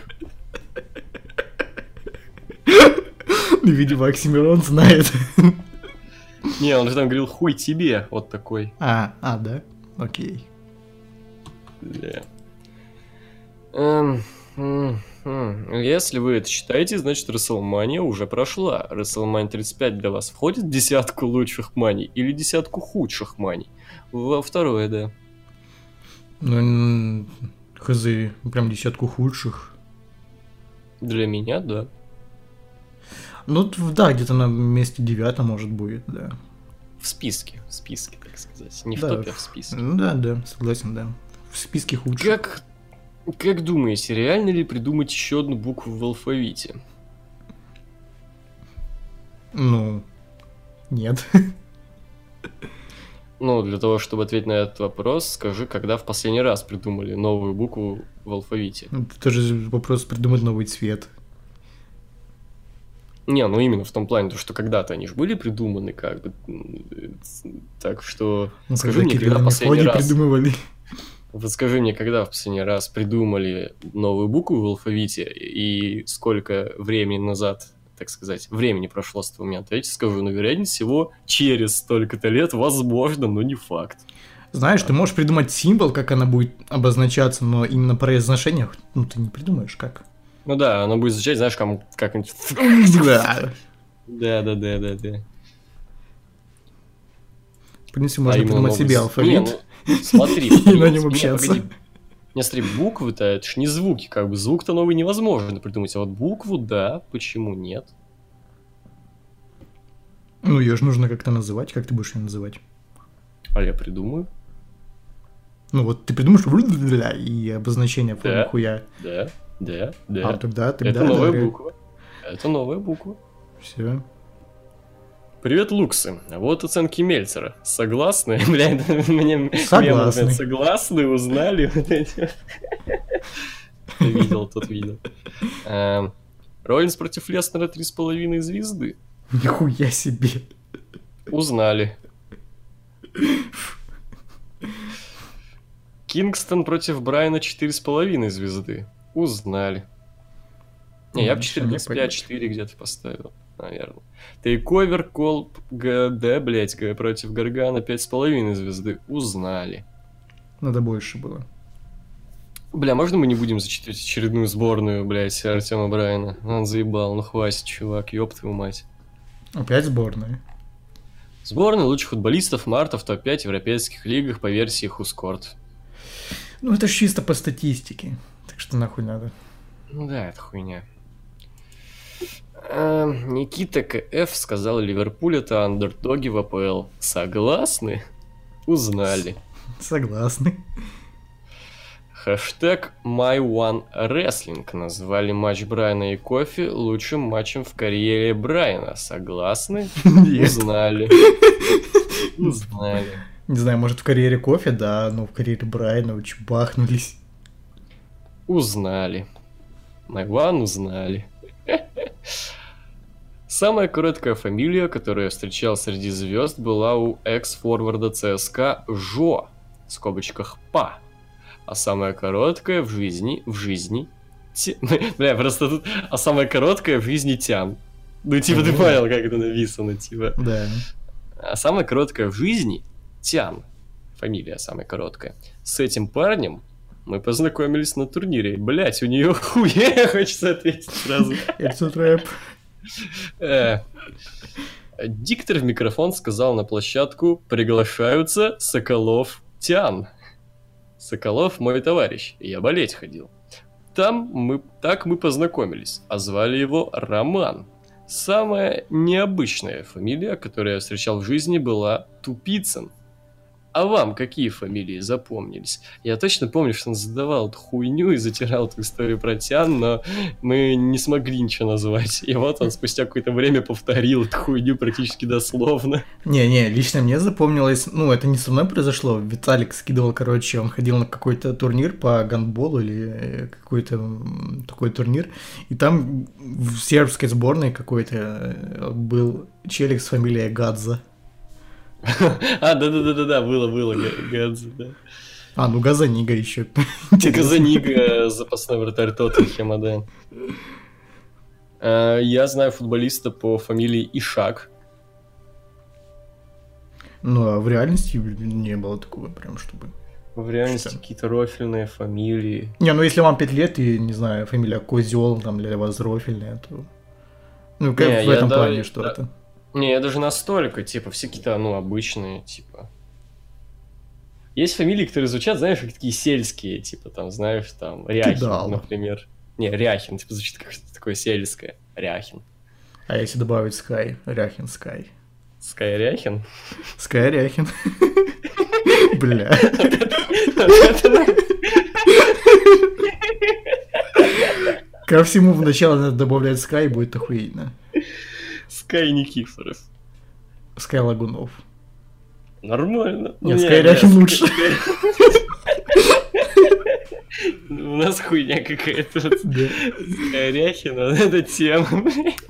Ну, видимо, Оксимирон знает. Не, он же там говорил, хуй тебе. Вот такой. А, а, да? Окей. Да. Эм. Если вы это считаете, значит WrestleMania уже прошла. WrestleMania 35 для вас входит в десятку лучших маний или десятку худших маний? Во второе, да. Ну, хз, прям десятку худших. Для меня, да. Ну, да, где-то на месте девятом, может, будет, да. В списке, в списке, так сказать. Не в Да. топе, а в списке. Ну, да, да, согласен, да. В списке худших. Как, как думаете, реально ли придумать еще одну букву в алфавите? Ну, нет. Ну, для того, чтобы ответить на этот вопрос, скажи, когда в последний раз придумали новую букву в алфавите? Это тоже вопрос придумать новый цвет. Не, ну именно в том плане, то, что когда-то они же были придуманы, как бы. Так что Ну, скажи когда мне, когда последний раз. придумывали. Вот скажи мне, когда в последний раз придумали новую букву в алфавите и сколько времени назад, так сказать, времени прошло с этого момента. Я тебе скажу, ну, вероятнее всего, через столько-то лет, возможно, но не факт. Знаешь, ты можешь придумать символ, как она будет обозначаться, но именно произношение, ну, ты не придумаешь, как. Ну да, оно будет звучать, знаешь, как как-нибудь... Да. Да, да, да, да. В принципе, А можно именно придумать себе с- алфавит. Не, ну, смотри, И на нем общаться. Не, смотри, буквы-то это ж не звуки, как бы звук-то новый невозможно придумать, а вот букву, да, почему нет? Ну, ее же нужно как-то называть, как ты будешь ее называть? А я придумаю, Ну, вот ты придумаешь «бля» и обозначение Да. хуя. да, да, да. А тогда, тогда, это новая говори. буква. Это новая буква. Все. Привет, Луксы. Вот оценки Мельцера. Согласны? Бля, мне Согласны. блядь, Согласны, узнали видел, тот видел. Эм, Роллинс против Леснера три с половиной звезды. Нихуя себе. Узнали. Кингстон против Брайана четыре с половиной звезды. Узнали. Не, я бы ещё не 4,25-4 где-то поставил, наверное. Тейковер, Кол, ГД, блять, против Гаргана пять с половиной звезды. Узнали. Надо больше было. Бля, можно мы не будем зачитывать очередную сборную, блять, Артема Брайана? Он заебал, ну хватит, чувак, ёб твою мать. Опять сборная. Сборная лучших футболистов марта в топ-5 европейских лигах по версии Хускорт. Ну, это ж чисто по статистике. Что нахуй надо. Ну да, это хуйня. Эм, Никита КФ сказал, Ливерпуль это андердоги в АПЛ. Согласны? Узнали. Согласны. Хэштег MyOneWrestling назвали матч Брайана и Кофи лучшим матчем в карьере Брайана. Согласны? Нет. Узнали. Узнали. Не знаю, может в карьере кофе, да, но в карьере Брайана очень бахнулись. Узнали. Майван узнали. Самая короткая фамилия, которую я встречал среди звезд, была у экс-форварда ЦСКА Жо, в скобочках Па. А самая короткая в жизни, в жизни... Те- Бля, просто тут... А самая короткая в жизни Тян. Ну, типа, ты понял, как это написано, типа. Да. А самая короткая в жизни Тян. Фамилия самая короткая. С этим парнем мы познакомились на турнире. Блять, у нее хуя, хочется ответить сразу. Это рэп. Диктор в микрофон сказал на площадку «Приглашаются Соколов Тян». Соколов мой товарищ, я болеть ходил. Там мы, так мы познакомились, а звали его Роман. Самая необычная фамилия, которую я встречал в жизни, была Тупицын. А вам какие фамилии запомнились? Я точно помню, что он задавал эту хуйню и затирал эту историю про Тян, но мы не смогли ничего назвать. И вот он спустя какое-то время повторил эту хуйню практически дословно. Не-не, лично мне запомнилось, ну, это не со мной произошло, Виталик скидывал, короче, он ходил на какой-то турнир по гандболу или э, какой-то такой турнир, и там в сербской сборной какой-то э, был челик с фамилией Гадза. А, да-да-да-да, было, было, Гадзе, да. А, ну Газанига еще. Казанига, запасной вратарь Тоттенхема, да. Э, Я знаю футболиста по фамилии Ишак. Ну, а в реальности не было такого прям, чтобы... В реальности какие-то рофельные фамилии. Не, ну если вам 5 лет и, не знаю, фамилия Козел там для вас рофильная, то... Ну, как Не, в этом да- плане что-то. Не, я даже настолько, типа, все какие-то, ну, обычные, типа. Есть фамилии, которые звучат, знаешь, как такие сельские, типа, там, знаешь, там, Ряхин, Кидал. например. Не, Ряхин, типа, звучит как что-то такое сельское. Ряхин. А если добавить Скай, Ряхин Скай. Скай Ряхин? Скай Ряхин. Бля. Ко всему вначале надо добавлять Скай, будет охуенно. Скай Никифоров. Скай Лагунов. Нормально. Нет, Не, Скай Ряхин лучше. У нас хуйня какая-то. Скай Ряхин, вот эта тема.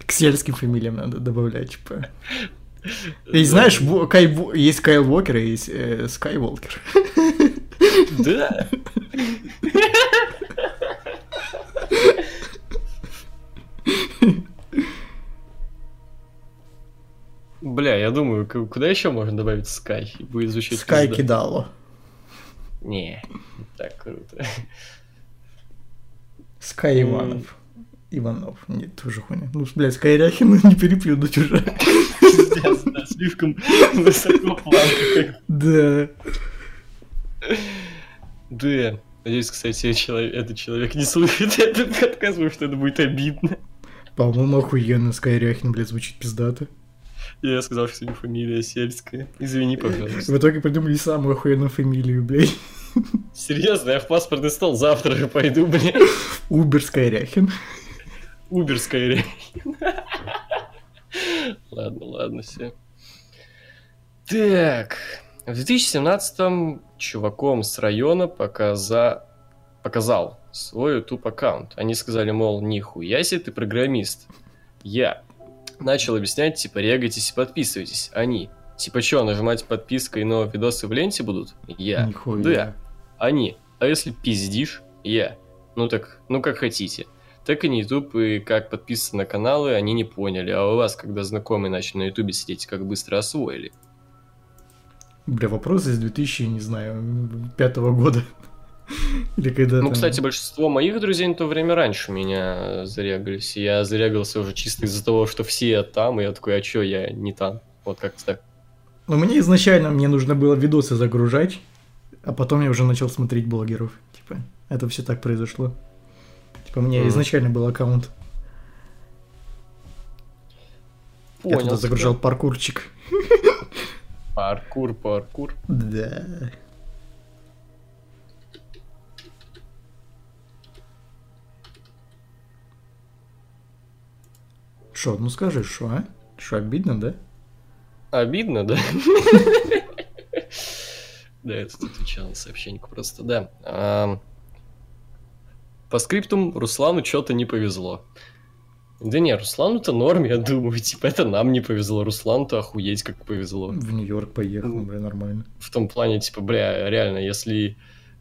К сельским фамилиям надо добавлять, типа. И знаешь, Кай есть Кайл Уокер и есть э, Скай Волкер. Да. Бля, я думаю, куда еще можно добавить Скай? И будет звучать Скай пизда. Кидало. Не, не так круто. Скай Иванов. Иванов. Нет, тоже хуйня. Ну, блядь, Скай Ряхин не переплюнуть уже. Пиздец, да, слишком высоко планка. Да. Да. Надеюсь, кстати, человек, этот человек не слушает этот подкаст, потому что это будет обидно. По-моему, охуенно Скай Ряхин, блядь, звучит пиздато. Я сказал, что не фамилия сельская. Извини, пожалуйста. В итоге придумали самую охуенную фамилию, блядь. Серьезно, я в паспортный стол завтра же пойду, блядь. Убер Скай Ряхин. Уберская речь. Ладно, ладно, все. Так, в 2017-м чуваком с района показа... показал свой YouTube аккаунт. Они сказали, мол, нихуя себе ты программист. Я начал объяснять, типа, регайтесь и подписывайтесь. Они, типа, что, нажимать подписка и новые видосы в ленте будут? Я. Нихуя. Да. Они. А если пиздишь? Я. Ну так, ну как хотите. Так и не YouTube, и как подписываться на каналы, они не поняли. А у вас, когда знакомые начали на Ютубе сидеть, как быстро освоили? Бля, вопрос из 2000, не знаю, пятого года. Или когда Ну, там- кстати, большинство моих друзей на то время раньше меня зарягались. И я зарягался уже чисто из-за того, что все там, и я такой, а чё, я не там? Вот как-то так. Ну, мне изначально мне нужно было видосы загружать, а потом я уже начал смотреть блогеров. Типа, это все так произошло. Типа, у меня Мгм. изначально был аккаунт. я туда Понял. загружал тебя. паркурчик. Паркур, паркур. Да. Шо, ну скажи, шо, а? Шо, обидно, да? Обидно, да? Да, я тут отвечал на сообщеньку просто, да. По скриптум Руслану что-то не повезло. Да не, Руслану-то норм, я думаю, типа это нам не повезло, Руслану-то охуеть как повезло. В Нью-Йорк поехал, бля, нормально. В том плане, типа, бля, реально, если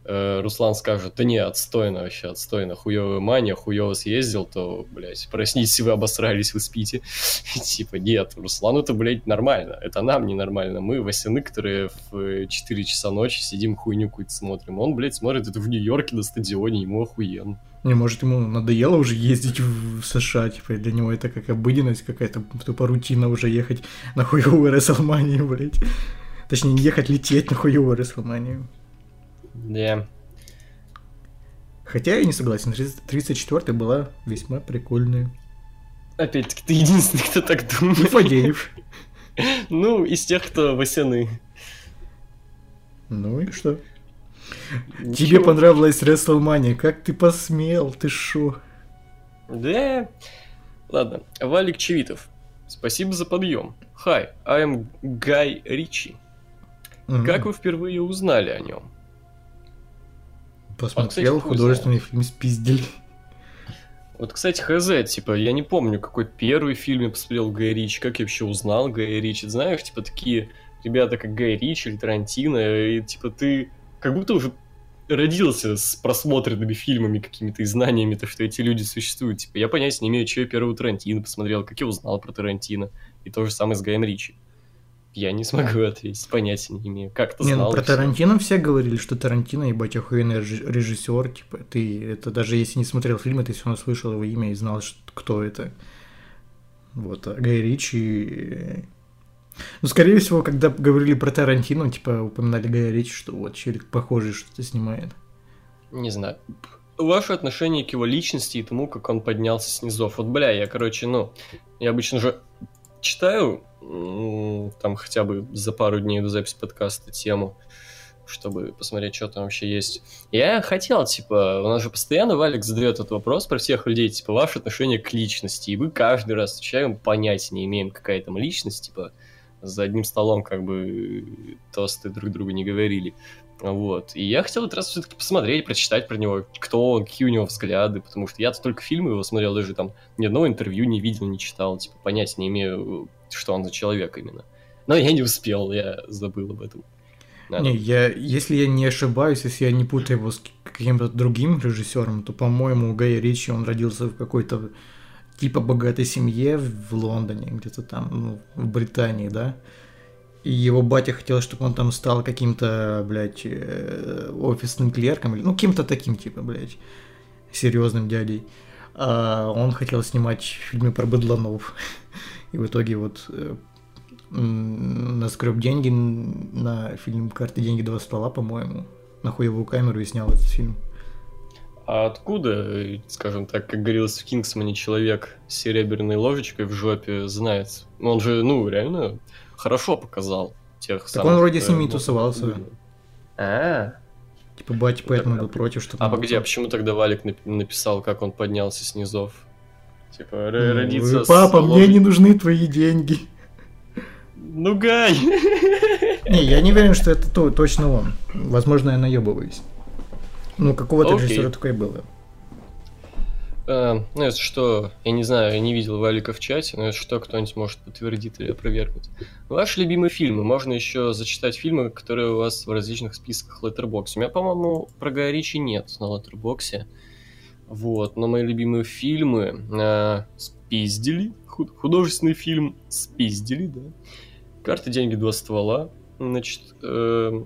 Руслан скажет, да не, отстойно вообще, отстойно, хуёвая мания, хуёво съездил, то, блядь, проснитесь, вы обосрались, вы спите. Типа, нет, Руслану-то, блядь, нормально, это нам ненормально. Мы, Васяны, которые в 4 часа ночи сидим, хуйню какую-то смотрим. Он, блядь, смотрит это в Нью-Йорке на стадионе, ему охуенно. Не, может, ему надоело уже ездить в США, типа, для него это как обыденность какая-то, тупо рутина уже ехать на хуевую Рестлманию, блядь. Точнее, не ехать, лететь на хуевую Рестлманию. Да. Хотя я не согласен, 34 была весьма прикольная. Опять-таки, ты единственный, кто так думает. Фадеев. Ну, из тех, кто Васяны. Ну и что? Ничего. Тебе понравилась WrestleMania, как ты посмел, ты шо? Да. Ладно, Валик Чевитов. Спасибо за подъем. Hi, I am Guy Ричи. Как вы впервые узнали о нем? Посмотрел А, кстати, художественный фильм «Спиздили». Вот, кстати, хз, типа, я не помню, какой первый фильм я посмотрел Гай Ричи, как я вообще узнал Гая Ричи. Знаешь, типа, такие ребята, как Гай Ричи или Тарантино, и, типа, ты как будто уже родился с просмотренными фильмами какими-то и знаниями, то, что эти люди существуют. Типа, я понятия не имею, что я первого Тарантино посмотрел, как я узнал про Тарантино. И то же самое с Гаем Ричи. Я не смогу ответить, понятия не имею. Как ты Не, знал? ну про. Тарантино все говорили, что Тарантино, ебать, охуенный реж- режиссер, типа, ты, это даже если не смотрел фильмы, ты все равно слышал его имя и знал, что, кто это. Вот, а Гай Ричи... э, Ну, скорее всего, когда говорили про Тарантино, типа, упоминали Гая Ричи, что вот челик похожий что-то снимает. Не знаю. Ваше отношение к его личности и тому, как он поднялся с низов. Вот, бля, я, короче, ну, я обычно же читаю, там, хотя бы за пару дней до записи подкаста тему, чтобы посмотреть, что там вообще есть. Я хотел, типа, у нас же постоянно Валик задает этот вопрос про всех людей, типа, ваше отношение к личности, и вы каждый раз отвечаем, понятия не имеем, какая там личность, типа, за одним столом, как бы, тосты друг другу не говорили. Вот. И я хотел этот раз все-таки посмотреть, прочитать про него, кто он, какие у него взгляды, потому что я-то только фильмы его смотрел, даже там ни одного интервью не видел, не читал, типа, понятия не имею, что он за человек именно. Но я не успел, я забыл об этом. Надо. Не, я, если я не ошибаюсь, если я не путаю его с каким-то другим режиссером, то, по-моему, у Гая Ричи он родился в какой-то типа богатой семье в Лондоне, где-то там, ну, в Британии, да? И его батя хотел, чтобы он там стал каким-то, блядь, э, офисным клерком, или, ну, кем-то таким, типа, блядь, серьезным дядей. А он хотел снимать фильмы про быдланов. И в итоге вот э, наскреб деньги на фильм «Карты, деньги, два ствола», по-моему, на хуевую камеру и снял этот фильм. А откуда, скажем так, как говорилось в Кингсмане, человек с серебряной ложечкой в жопе знает? Он же, ну, реально хорошо показал тех Так он вроде с ними и ну, тусовался. А, Типа батя поэтому был против, что... а погоди, а почему тогда Валик нап- написал, как он поднялся с низов? Типа, р- родиться Папа, мне не нужны твои деньги. Ну, Гай! Не, я не уверен, что это то, точно он. Возможно, я наебываюсь. Ну, какого-то режиссера такое было. Э, Ну, если что, я не знаю, я не видел Валика в чате, но если что, кто-нибудь может подтвердить или опровергнуть. Ваши любимые фильмы. Можно еще зачитать фильмы, которые у вас в различных списках Letterboxd. У меня, по-моему, про Гая Ричи нет на Letterboxd. Вот, но мои любимые фильмы э, «Спиздили», худ- художественный фильм «Спиздили», да. «Карты, деньги, два ствола». Значит, э,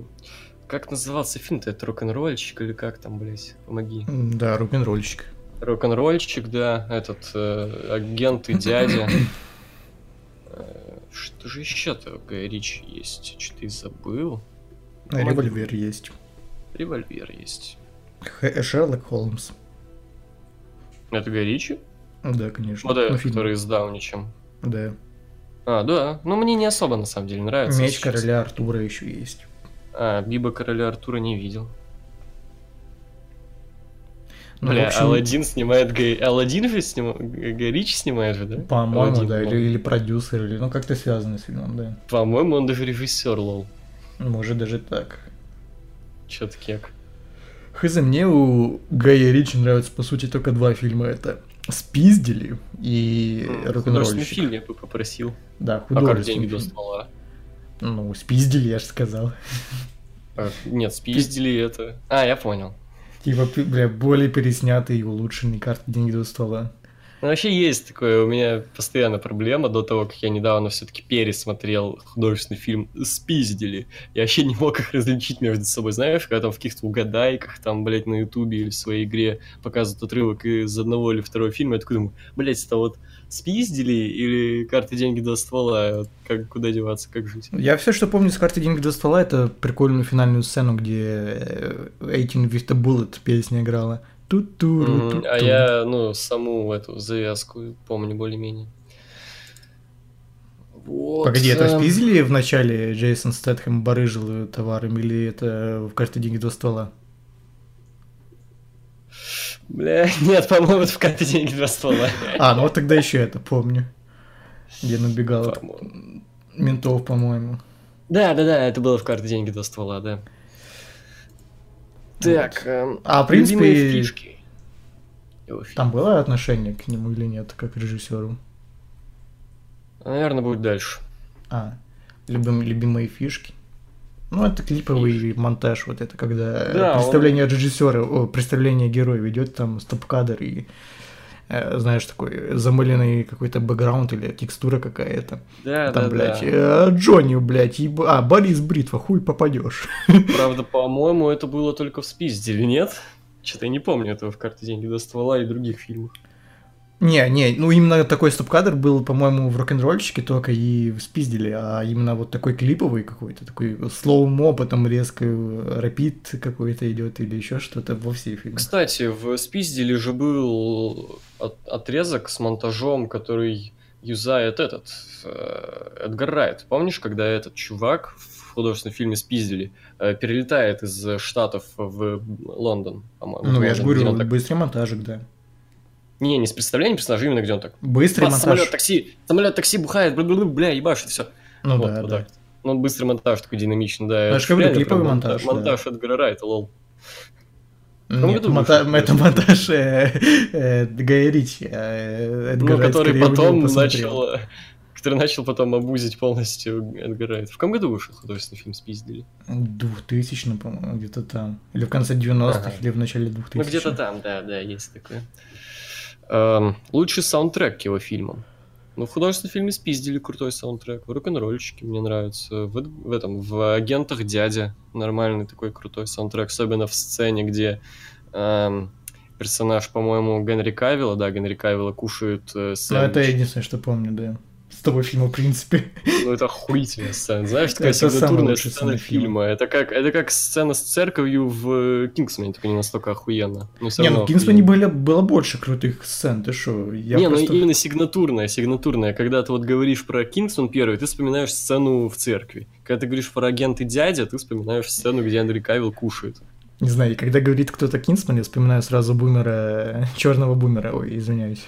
как назывался фильм-то? Это рок-н-ролльщик или как там, блядь? Помоги. Да, рок-н-ролльщик. Рок-н-ролльщик, да, этот э, агент и дядя. Э, Что же еще-то у Гая Ричи есть? Что-то и забыл. А Револьвер есть. Револьвер есть. Х- Шерлок Холмс. Это Гай Ричи? Да, конечно. Ну да, Ну, который с Дауничем. Да. А, да. Ну, мне не особо, на самом деле, нравится. Меч короля Артура еще есть. А, Биба короля Артура не видел. Ну, Бля, общем, Алладин снимает Гай... Алладин же снимает... Гай Ричи снимает же, да? По-моему, Алладин, да, или, по-моему. или продюсер, или ну как-то связано с фильмом, да. По-моему, он даже режиссер, лол. Может даже так. Чё-то кек. Хз, мне у Гая Ричи нравятся, по сути, только два фильма. Это «Спиздили» и Художественный «Рок-н-ролльщик». фильм я бы попросил. Да, А как художественный деньги до фильм. ствола? Ну, «Спиздили», я же сказал. А, Нет, спиздили это. А, я понял. Типа, бля, более переснятый и улучшенный карты деньги до стола. Ну, вообще есть такое, у меня постоянно проблема до того, как я недавно все-таки пересмотрел художественный фильм «Спиздили». Я вообще не мог их различить между собой, знаешь, когда там в каких-то угадайках, там, блядь, на ютубе или в своей игре показывают отрывок из одного или второго фильма, я такой думаю, блядь, это вот «Спиздили» или «Карты, деньги, до ствола», Вот как, куда деваться, как жить? Я все, что помню с карты деньги до стола, это прикольную финальную сцену, где э, 18 with a Bullet песня играла. Ту-туру, Мгм, ту-ту. А я, ну, саму эту завязку помню более-менее. Вот. Погоди, это эм, спиздили в начале Джейсон Стэтхэм барыжил товаром, или это в каждый день до ствола? Бля, нет, по-моему, это в каждый день два ствола. А, ну вот тогда еще это помню. Где он убегал от ментов, по-моему. Да, да, да, это было в карте деньги два ствола, да. Так, эм, А, в любимые принципе, фишки. там было отношение к нему или нет, как к режиссеру? Наверное, будет дальше. А, любим, любимые фишки. Ну, это клиповый монтаж, вот это, когда Да, представление режиссера, о, представление героя ведет там стоп-кадр и э, знаешь, такой замыленный какой-то бэкграунд или текстура какая-то. Да, Там, да, блядь, да. э, Джонни, блядь, еб... а, Борис Бритва, хуй попадешь. Правда, по-моему, это было только в спизде, нет? Что-то я не помню этого в карте деньги до ствола и других фильмах. Не, не, ну именно такой стоп-кадр был, по-моему, в рок-н-ролльщике только и спиздили, а именно вот такой клиповый какой-то, такой слоумо, потом резко рапид какой-то идет или еще что-то во все фильмы. Кстати, в спизделе же был от- отрезок с монтажом, который юзает этот э, Эдгар Райт. Помнишь, когда этот чувак в художественном фильме спиздили э, перелетает из Штатов в Лондон, по-моему. Ну, я же говорю, так- быстрый монтажик, да. Не, не с представлением персонажа, именно где он так. Быстрый «Бас, самолет, монтаж. такси, самолет, такси, бухает, бля, бля, ебашит, все. Ну Вот, да, вот да. так. Ну, быстрый монтаж такой динамичный, да. Ну, ж говорю, реально клиповый прям монтаж, да. Монтаж Эдгара Райта, лол. Нет, монта- это монтаж э, э, Гая Ричи, э, Эдгар Ну, Райт который потом начал... Который начал потом обузить полностью Эдгар Райт. В каком году вышел художественный фильм «Спиздили»? 2000, по-моему, где-то там. Или в конце 90-х, Ага. или в начале 2000 Ну, где-то там, да, да, есть такое. Эм, лучший саундтрек к его фильмам. Ну, в художественном фильме «Спиздили» крутой саундтрек. В «Рок-н-ролльщике» мне нравится. В, в этом, в «Агентах дядя» нормальный такой крутой саундтрек. Особенно в сцене, где эм, персонаж, по-моему, Генри Кавилла, да, Генри Кавилла кушает э, Ну, сэндвич. это единственное, что помню, да. Того фильма, в принципе. Ну, это охуительная сцена. Знаешь, такая Это сигнатурная сцена фильма. фильма. Это как, это как сцена с церковью в Кингсмане, только не настолько охуенно. Но Не, ну в Кингсмане охуенно. было, больше крутых сцен, ты? Я не, просто... ну именно сигнатурная, сигнатурная. Когда ты вот говоришь про Кингсман первый, ты вспоминаешь сцену в церкви. Когда ты говоришь про агенты дядя, ты вспоминаешь сцену, где Андрей Кавилл кушает. Не знаю, и когда говорит кто-то Кингсман, я вспоминаю сразу бумера, черного бумера, ой, извиняюсь.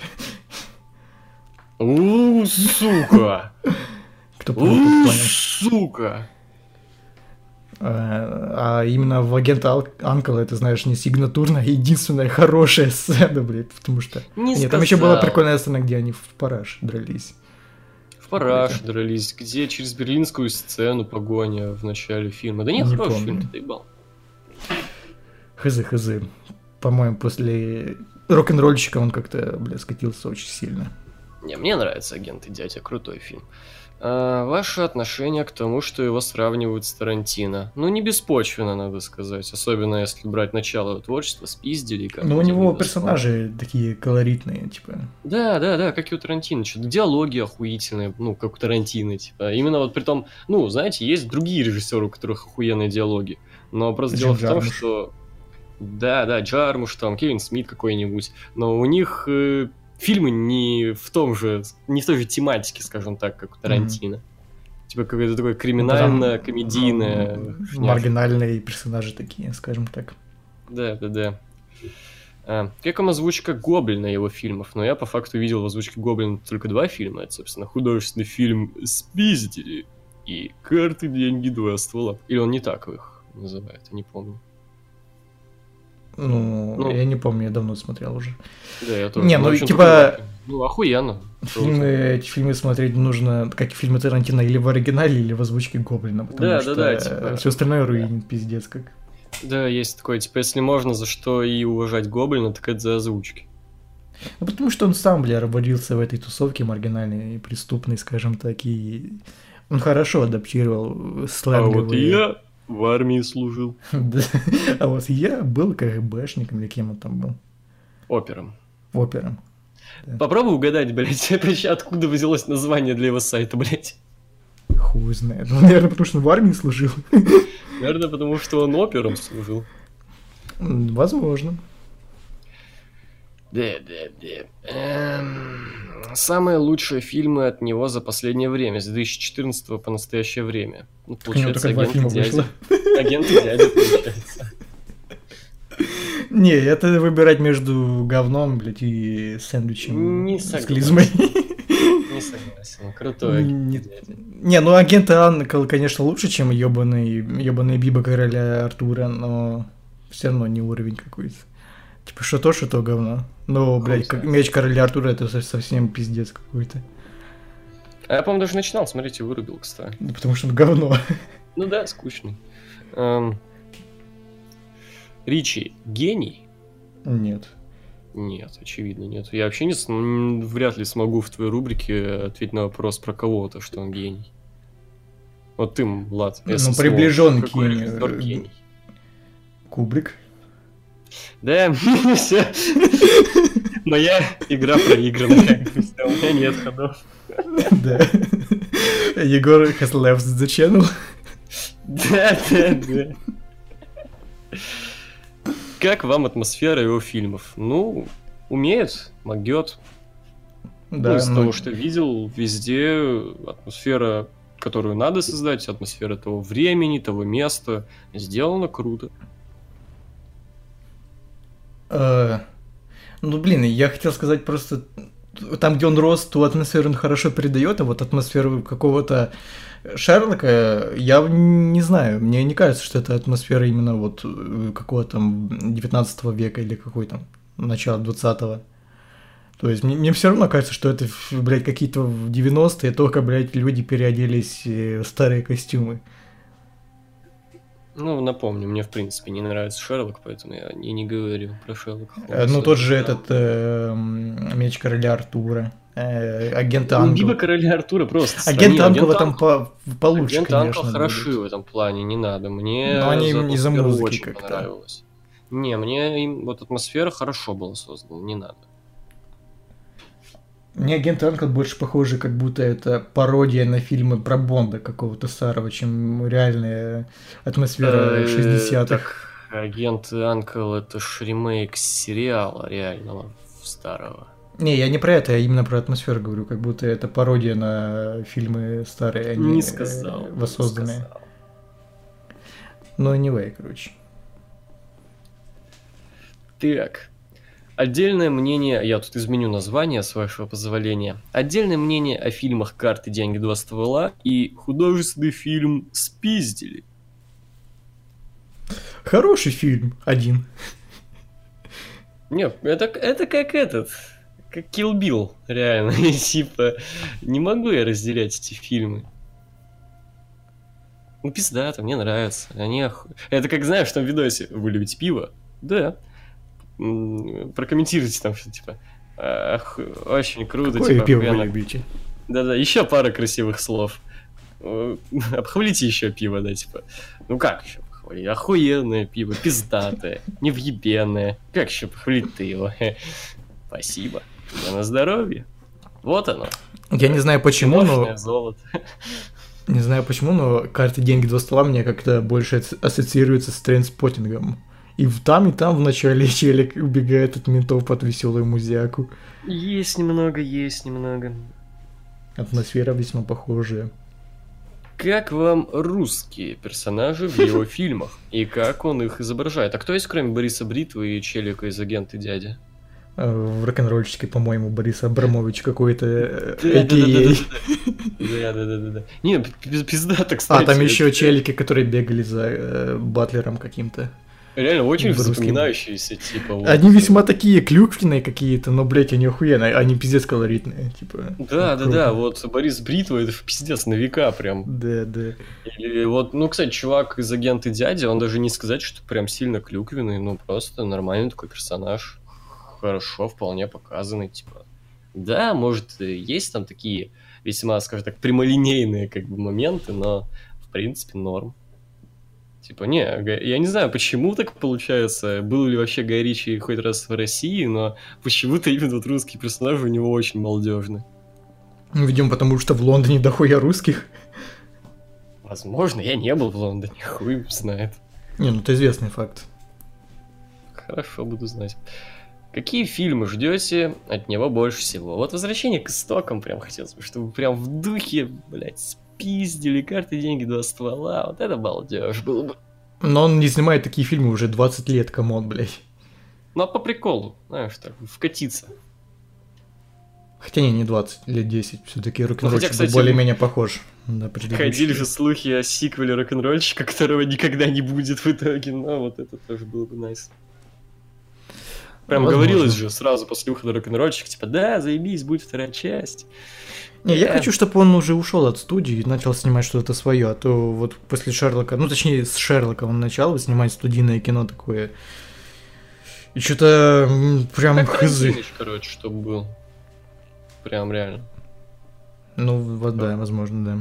У, сука! Кто У, сука! А, а именно в агента Анкла это, знаешь, не сигнатурная, а единственная хорошая сцена, блядь, потому что... Не Нет, там еще была прикольная сцена, где они в параж дрались. В Параш дрались, где через берлинскую сцену погоня в начале фильма. Да нет, Не хороший помню. фильм, ты доебал. Хз, хз. По-моему, после рок-н-ролльщика он как-то, бля, скатился очень сильно. Не, мне нравится «Агент и дядя», крутой фильм. А, ваше отношение к тому, что его сравнивают с Тарантино? Ну, не беспочвенно, надо сказать. Особенно, если брать начало его творчества, спиздили. как Но у где него его персонажи такие колоритные, типа. Да, да, да, как и у Тарантино. Что-то диалоги охуительные, ну, как у Тарантино, типа. Именно вот при том, ну, знаете, есть другие режиссеры, у которых охуенные диалоги. Но просто Джим дело в том, что... Да, да, Джармуш, там, Кевин Смит какой-нибудь. Но у них э, фильмы не в том же, не в той же тематике, скажем так, как у Тарантино. Типа какое-то такое криминально-комедийное. Ну. Маргинальные персонажи такие, скажем так. Да, да, да. А, как вам озвучка Гоблина его фильмов? Но я по факту видел в озвучке Гоблина только два фильма. Это, собственно, художественный фильм «Спиздили» и «Карты, деньги, два ствола». Или он не так их называет, я не помню. Ну, Ну. я не помню, я давно смотрел уже. Да, я тоже. Не, ну, общем, типа-. Ну, охуенно. Фильмы, эти фильмы смотреть нужно, как и фильмы Тарантино, или в оригинале, или в озвучке Гоблина, потому Да, да, что да, типа- все остальное руинит, пиздец как. Да, есть такое, типа, если можно за что и уважать Гоблина, так это за озвучки. Ну, потому что он сам, бля, родился в этой тусовке маргинальной и преступной, скажем так, и он хорошо адаптировал А вот сленговые... я в армии служил. А вот я был КГБшником или кем он там был? Опером. Опером. Попробуй угадать, блядь, откуда взялось название для его сайта, блядь. Хуй знает. Ну, наверное, потому что он в армии служил. Наверное, потому что он опером служил. Возможно. Да, да, да. Самые лучшие фильмы от него за последнее время, с 2014 по настоящее время. Ну, получается, агент дядя. Агент дядя, получается. Не, это выбирать между говном, блядь, и сэндвичем Не с согласен. клизмой. Не согласен. Крутой агент Не-. Не, ну агент Анкл, конечно, лучше, чем ебаный, ебаный Биба короля Артура, но все равно не уровень какой-то. Типа, что то, что то говно. Ну, блядь, как меч короля Артура это со- совсем пиздец какой-то. А я, по-моему, даже начинал смотреть и вырубил, кстати. Да потому что он говно. Ну да, скучный. Эм, Ричи гений? Нет. Нет, очевидно, нет. Я вообще не см- м, вряд ли смогу в твоей рубрике ответить на вопрос про кого-то, что он гений. Вот ты, Влад. Ну, приближен к гению. гений? Кубрик. Да, всё. Моя игра проиграна. Всё, У меня нет ходов. Да. Егор has left the channel. Да, да, да. Как вам атмосфера его фильмов? Ну, умеет, могет. Да, ну, из ну, того, что видел, везде атмосфера, которую надо создать, атмосфера того времени, того места, сделано круто. Э, Ну, блин, я хотел сказать просто... Там, где он рос, ту атмосферу он хорошо передает, а вот атмосферу какого-то Шерлока я не знаю. Мне не кажется, что это атмосфера именно вот э, какого-то там 19 века или какой там начала 20-го. То есть мне, мне все равно кажется, что это, блядь, какие-то в 90-е, только, блядь, люди переоделись э, в старые костюмы. Ну, напомню, мне в принципе не нравится Шерлок, поэтому я не, не говорю про Шерлока. Э, Ну, Холмса. тот же этот э, меч короля Артура, э, агент Ну, Англ. Биба короля Артура просто Агент сравни. Этом Англ- по- получше, Агент конечно. хороши будет. в этом плане, не надо. Мне Но они за не за музыки очень как-то. понравилось. Не, мне им вот атмосфера хорошо была создана, не надо. Мне агент Англ больше похоже, как будто это пародия на фильмы про Бонда какого-то старого, чем реальная атмосфера Э, 60-х. так, Агент Анкл это ж ремейк сериала реального старого. Не, я не про это, я именно про атмосферу говорю, как будто это пародия на фильмы старые, а не, Не э, сказал. не воссозданные. сказал. Ну, anyway, короче. Так. Отдельное мнение, я тут изменю название, с вашего позволения. Отдельное мнение о фильмах «Карты, деньги, два ствола» и художественный фильм «Спиздили». Хороший фильм, один. Нет, это, это как этот, как Kill Bill, реально. Типа, не могу я разделять эти фильмы. Ну, пиздато, мне нравится. Они оху- Это как, знаешь, в том видосе, вы любите пиво? Да. Прокомментируйте там, что типа, «Ах, очень круто, Какое типа, пиво вы охуенно». любите? Да-да, еще пара красивых слов. Э, Обхвалите еще пиво, да, типа. Ну как еще похвалить? Охуенное пиво, пиздатое, невъебенное. Как еще похвалить-то его? Спасибо. Да на здоровье. Вот оно. Я не знаю почему, но золото. не знаю почему, но карты деньги два стола мне как-то больше ас- ассоциируется с трендспоттингом. И в- там, и там в начале челик убегает от ментов под веселую музяку. Есть немного, есть немного. Атмосфера весьма похожая. Как вам русские персонажи в его фильмах? И как он их изображает? А кто есть, кроме Бориса Бритвы и Челика из «Агента дядя»? Э, В рок-н-ролльчике, по-моему, Борис Абрамович какой-то, э, AKA. Да, да, да, да, да. Не, пи- пи- пиздато, кстати. А, там еще челики, которые бегали за э, Батлером каким-то. Реально очень в русском. запоминающиеся, типа. вот. Они весьма такие клюквенные какие-то, но, блядь, они охуенные, они пиздец колоритные, типа. Да, да, круто. да, вот Борис Бритва, это пиздец на века прям. Да, да. Или вот, ну, кстати, чувак из агента дядя, он даже не сказать, что прям сильно клюквенный, ну, просто нормальный такой персонаж. Хорошо, вполне показанный, типа. Да, может, есть там такие весьма, скажем так, прямолинейные как бы моменты, но в принципе норм. Типа, не, я не знаю, почему так получается, был ли вообще Гай Ричи хоть раз в России, но почему-то именно вот русский персонаж у него очень молодежный. Ну, Видимо, потому что в Лондоне дохуя русских. Возможно, я не был в Лондоне, хуй знает. Не, ну это известный факт. Хорошо, буду знать. Какие фильмы ждете от него больше всего? Вот возвращение к истокам прям хотелось бы, чтобы прям в духе, блядь, спиздили карты, деньги, два ствола. Вот это балдеж было бы. Но он не снимает такие фильмы уже 20 лет, come on, блядь. Ну, а по приколу, знаешь, так, вкатиться. Хотя не, не 20, лет 10. Все-таки хотя, был кстати, более-менее похож. на предыдущий. Ходили же слухи о сиквеле рок-н-ролльщика, которого никогда не будет в итоге, но вот это тоже было бы найс. Прям Возможно. говорилось же сразу после выхода рок-н-ролльщика, типа, да, заебись, будет вторая часть. Не, я Э. хочу, чтобы он уже ушел от студии и начал снимать что-то свое, а то вот после Шерлока, ну точнее с Шерлока он начал снимать студийное кино такое. И что-то прям Как хызы. Короче, чтобы был. Прям реально. Ну, вот да, возможно, да.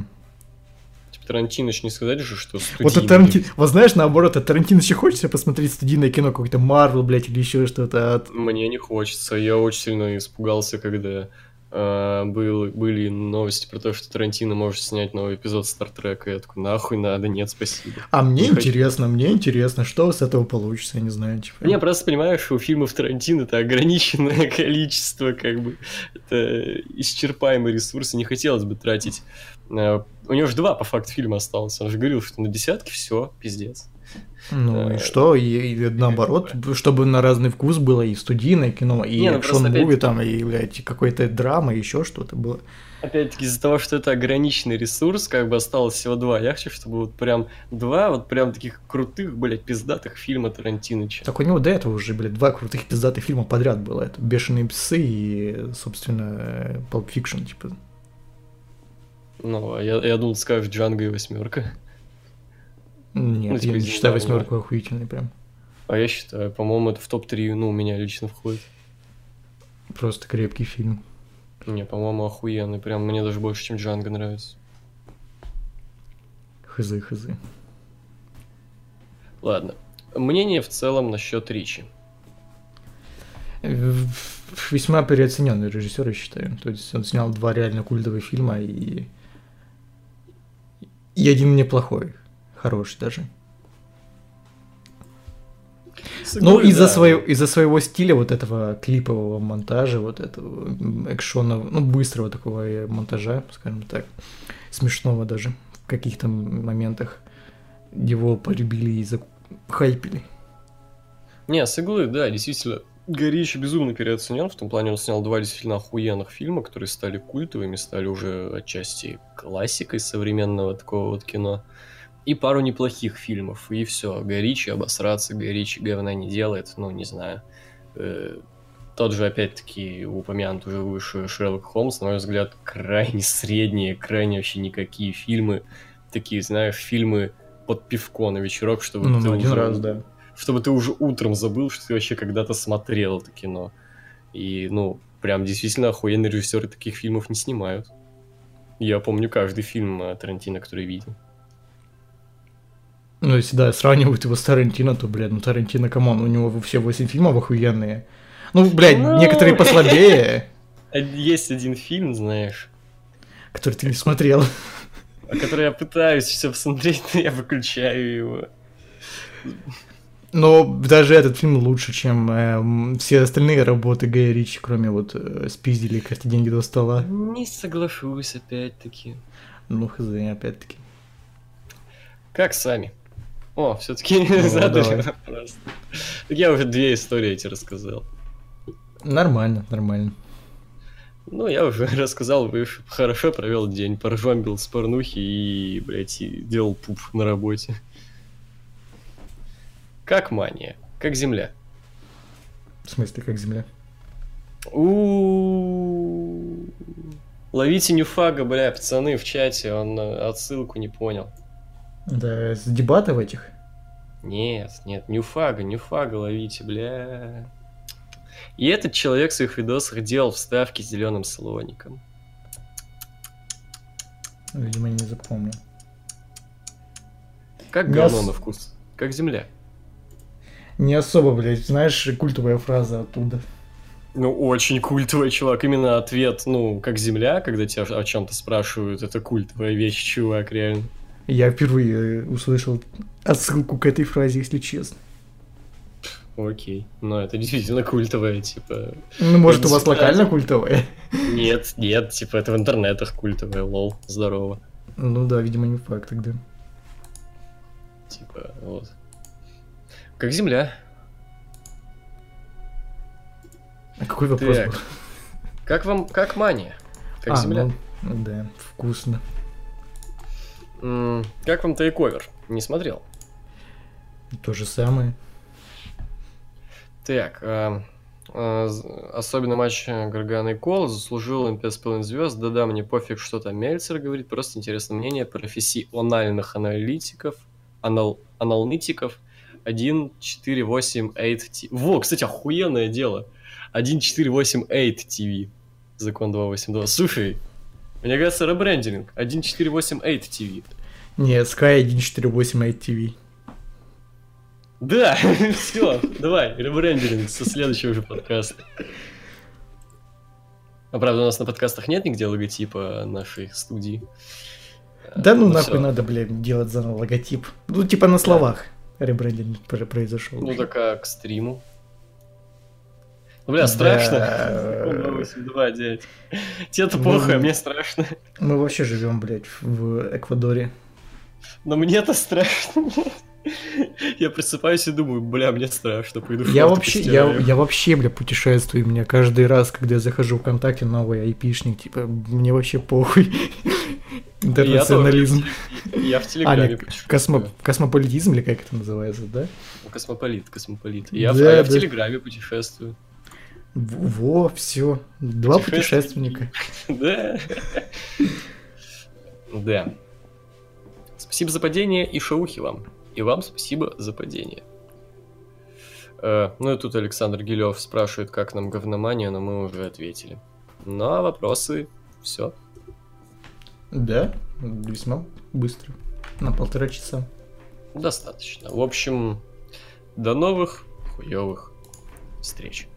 Тарантиныч не сказать же, что Вот студийный, от Тарантино, вот знаешь, наоборот, от Тарантино еще хочется посмотреть студийное кино, какое-то Марвел, блядь, или еще что-то от... Мне не хочется. Я очень сильно испугался, когда э, был, были новости про то, что Тарантино может снять новый эпизод Стартрека. Я такой, нахуй надо, нет, спасибо. А мне Не хочу. интересно, мне интересно, что с этого получится, я не знаю, типа. Не, просто понимаешь, что у фильмов Тарантино это ограниченное количество, как бы, это исчерпаемый ресурс, и не хотелось бы тратить. Э, У него же два, по факту, фильма осталось. Он же говорил, что на десятки все, пиздец. Ну и Э, что, и, и наоборот, чтобы на разный вкус было и студийное кино, и Не, ну опять- там, и, блядь, и какой-то драма, и еще что-то было. Опять-таки, из-за того, что это ограниченный ресурс, как бы осталось всего два. Я хочу, чтобы вот прям два вот прям таких крутых, блядь, пиздатых фильма Тарантиныча. Так у него до этого уже, блядь, два крутых пиздатых фильма подряд было. Это «Бешеные псы» и, собственно, Pulp Fiction, типа. Ну, а я, я думал, скажешь Джанго и восьмерка. Нет, Ну, типа, я не считаю восьмерку охуительной прям. А я считаю, по-моему, это в топ-3, ну, у меня лично входит. Просто крепкий фильм. Не, по-моему, охуенный. Прям мне даже больше, чем Джанго нравится. Хызы, хызы. Ладно. Мнение в целом насчет Ричи. Весьма переоцененный режиссер, я считаю. То есть он снял два реально культовых фильма и... И один неплохой. Хороший даже. Ну, из-за Да. своего, из-за своего стиля вот этого клипового монтажа, вот этого м, экшонного, ну, быстрого такого монтажа, скажем так, смешного даже в каких-то моментах, его полюбили и захайпили. Не, с иглы, да, действительно. Гори еще безумно переоценен, в том плане он снял два действительно охуенных фильма, которые стали культовыми, стали уже отчасти классикой современного такого вот кино. И пару неплохих фильмов, и все. Горичи обосраться, Горичи говна не делает, ну, не знаю. Э, Тот же, опять-таки, упомянут уже выше Шерлок Холмс, на мой взгляд, крайне средние, крайне вообще никакие фильмы. Такие, знаешь, фильмы под пивко на вечерок, чтобы Ну, ты один уже- раз, да. Чтобы ты уже утром забыл, что ты вообще когда-то смотрел это кино. И, ну, прям действительно охуенные режиссеры таких фильмов не снимают. Я помню каждый фильм э, Тарантино, который видел. Ну, если, да, сравнивают его с Тарантино, то, блядь, ну, Тарантино, come on, у него все 8 фильмов охуенные. Ну, блядь, Ну. некоторые послабее, Есть один фильм, знаешь, который ты не смотрел. который я пытаюсь все посмотреть, но я выключаю его. Но даже этот фильм лучше, чем эм, все остальные работы Гая Ричи, кроме вот э, «Спиздили карты деньги до стола». Не соглашусь, опять-таки. Ну, хз, опять-таки. Как сами? О, все-таки Ну, задали вопрос. Я уже две истории эти рассказал. Нормально, нормально. Ну, я уже рассказал, вы хорошо провел день, поржомбил с порнухи и, блядь, и делал пуп на работе. Как мания, как земля. В смысле, как земля? у Ловите нюфага, бля, пацаны в чате, он э, отсылку не понял. Да, с дебатов этих? Нет, нет, нюфага, нюфага ловите, бля. И этот человек в своих видосах делал вставки с зеленым слоником. Видимо, не запомнил. Как говно ос- на вкус, как земля. Не особо, блядь, знаешь, культовая фраза оттуда. Ну, очень культовый чувак. Именно ответ, ну, как земля, когда тебя о чем-то спрашивают, это культовая вещь, чувак, реально. Я впервые услышал отсылку к этой фразе, если честно. Окей. Но это действительно культовое, типа... Ну, может, у вас локально культовое? Нет, нет, типа это в интернетах культовое, лол, здорово. Ну да, видимо, не факт тогда. Типа, вот. Как земля. А какой вопрос Так. был? Как вам, как мания? Как А, земля? ну, ну да, вкусно. М, Как вам тейковер? Не смотрел. То же самое. Так, а, з- особенно матч э, Гаргана и Кол заслужил им 5,5 звезд. Да-да, мне пофиг, что там Мельцер говорит, просто интересное мнение профессиональных аналитиков, анал, аналитиков 1.4.8.8 T. Во, кстати, охуенное дело. 1.4.8.8 TV. Закон 282. Слушай, мне кажется, ребрендинг. 1.4.8.8 TV. Нет, Sky 1488 TV. Да, все, давай, ребрендинг со следующего же подкаста. А правда, у нас на подкастах нет нигде логотипа нашей студии. Да ну Ну нахуй всё. надо, блядь, делать заново логотип. Ну, типа на словах ребрендинг пр- произошел. Ну так а к стриму. Ну, бля, Да. страшно. 282, дядь. Тебе-то Ну, похуй, а мне страшно. Мы вообще живем, блядь, в Эквадоре. Но мне-то страшно. Я просыпаюсь и думаю, бля, мне страшно, пойду Я вообще, я, я вообще, бля, путешествую. Меня каждый раз, когда я захожу в ВКонтакте, новый айпишник, типа, мне вообще похуй. Интернационализм. Я в А, Телеграме путешествую. космо, космополитизм или как это называется, да? Космополит, космополит. Я, в- а. Телеграме путешествую. Во, все. Два путешественника. Да. Да. Спасибо за падение и шаухи вам. И вам спасибо за падение. Э, ну и тут Александр Гилев спрашивает, как нам говномания, но мы уже ответили. Ну а вопросы все. Да, весьма быстро. На полтора часа. Достаточно. В общем, до новых хуевых встреч.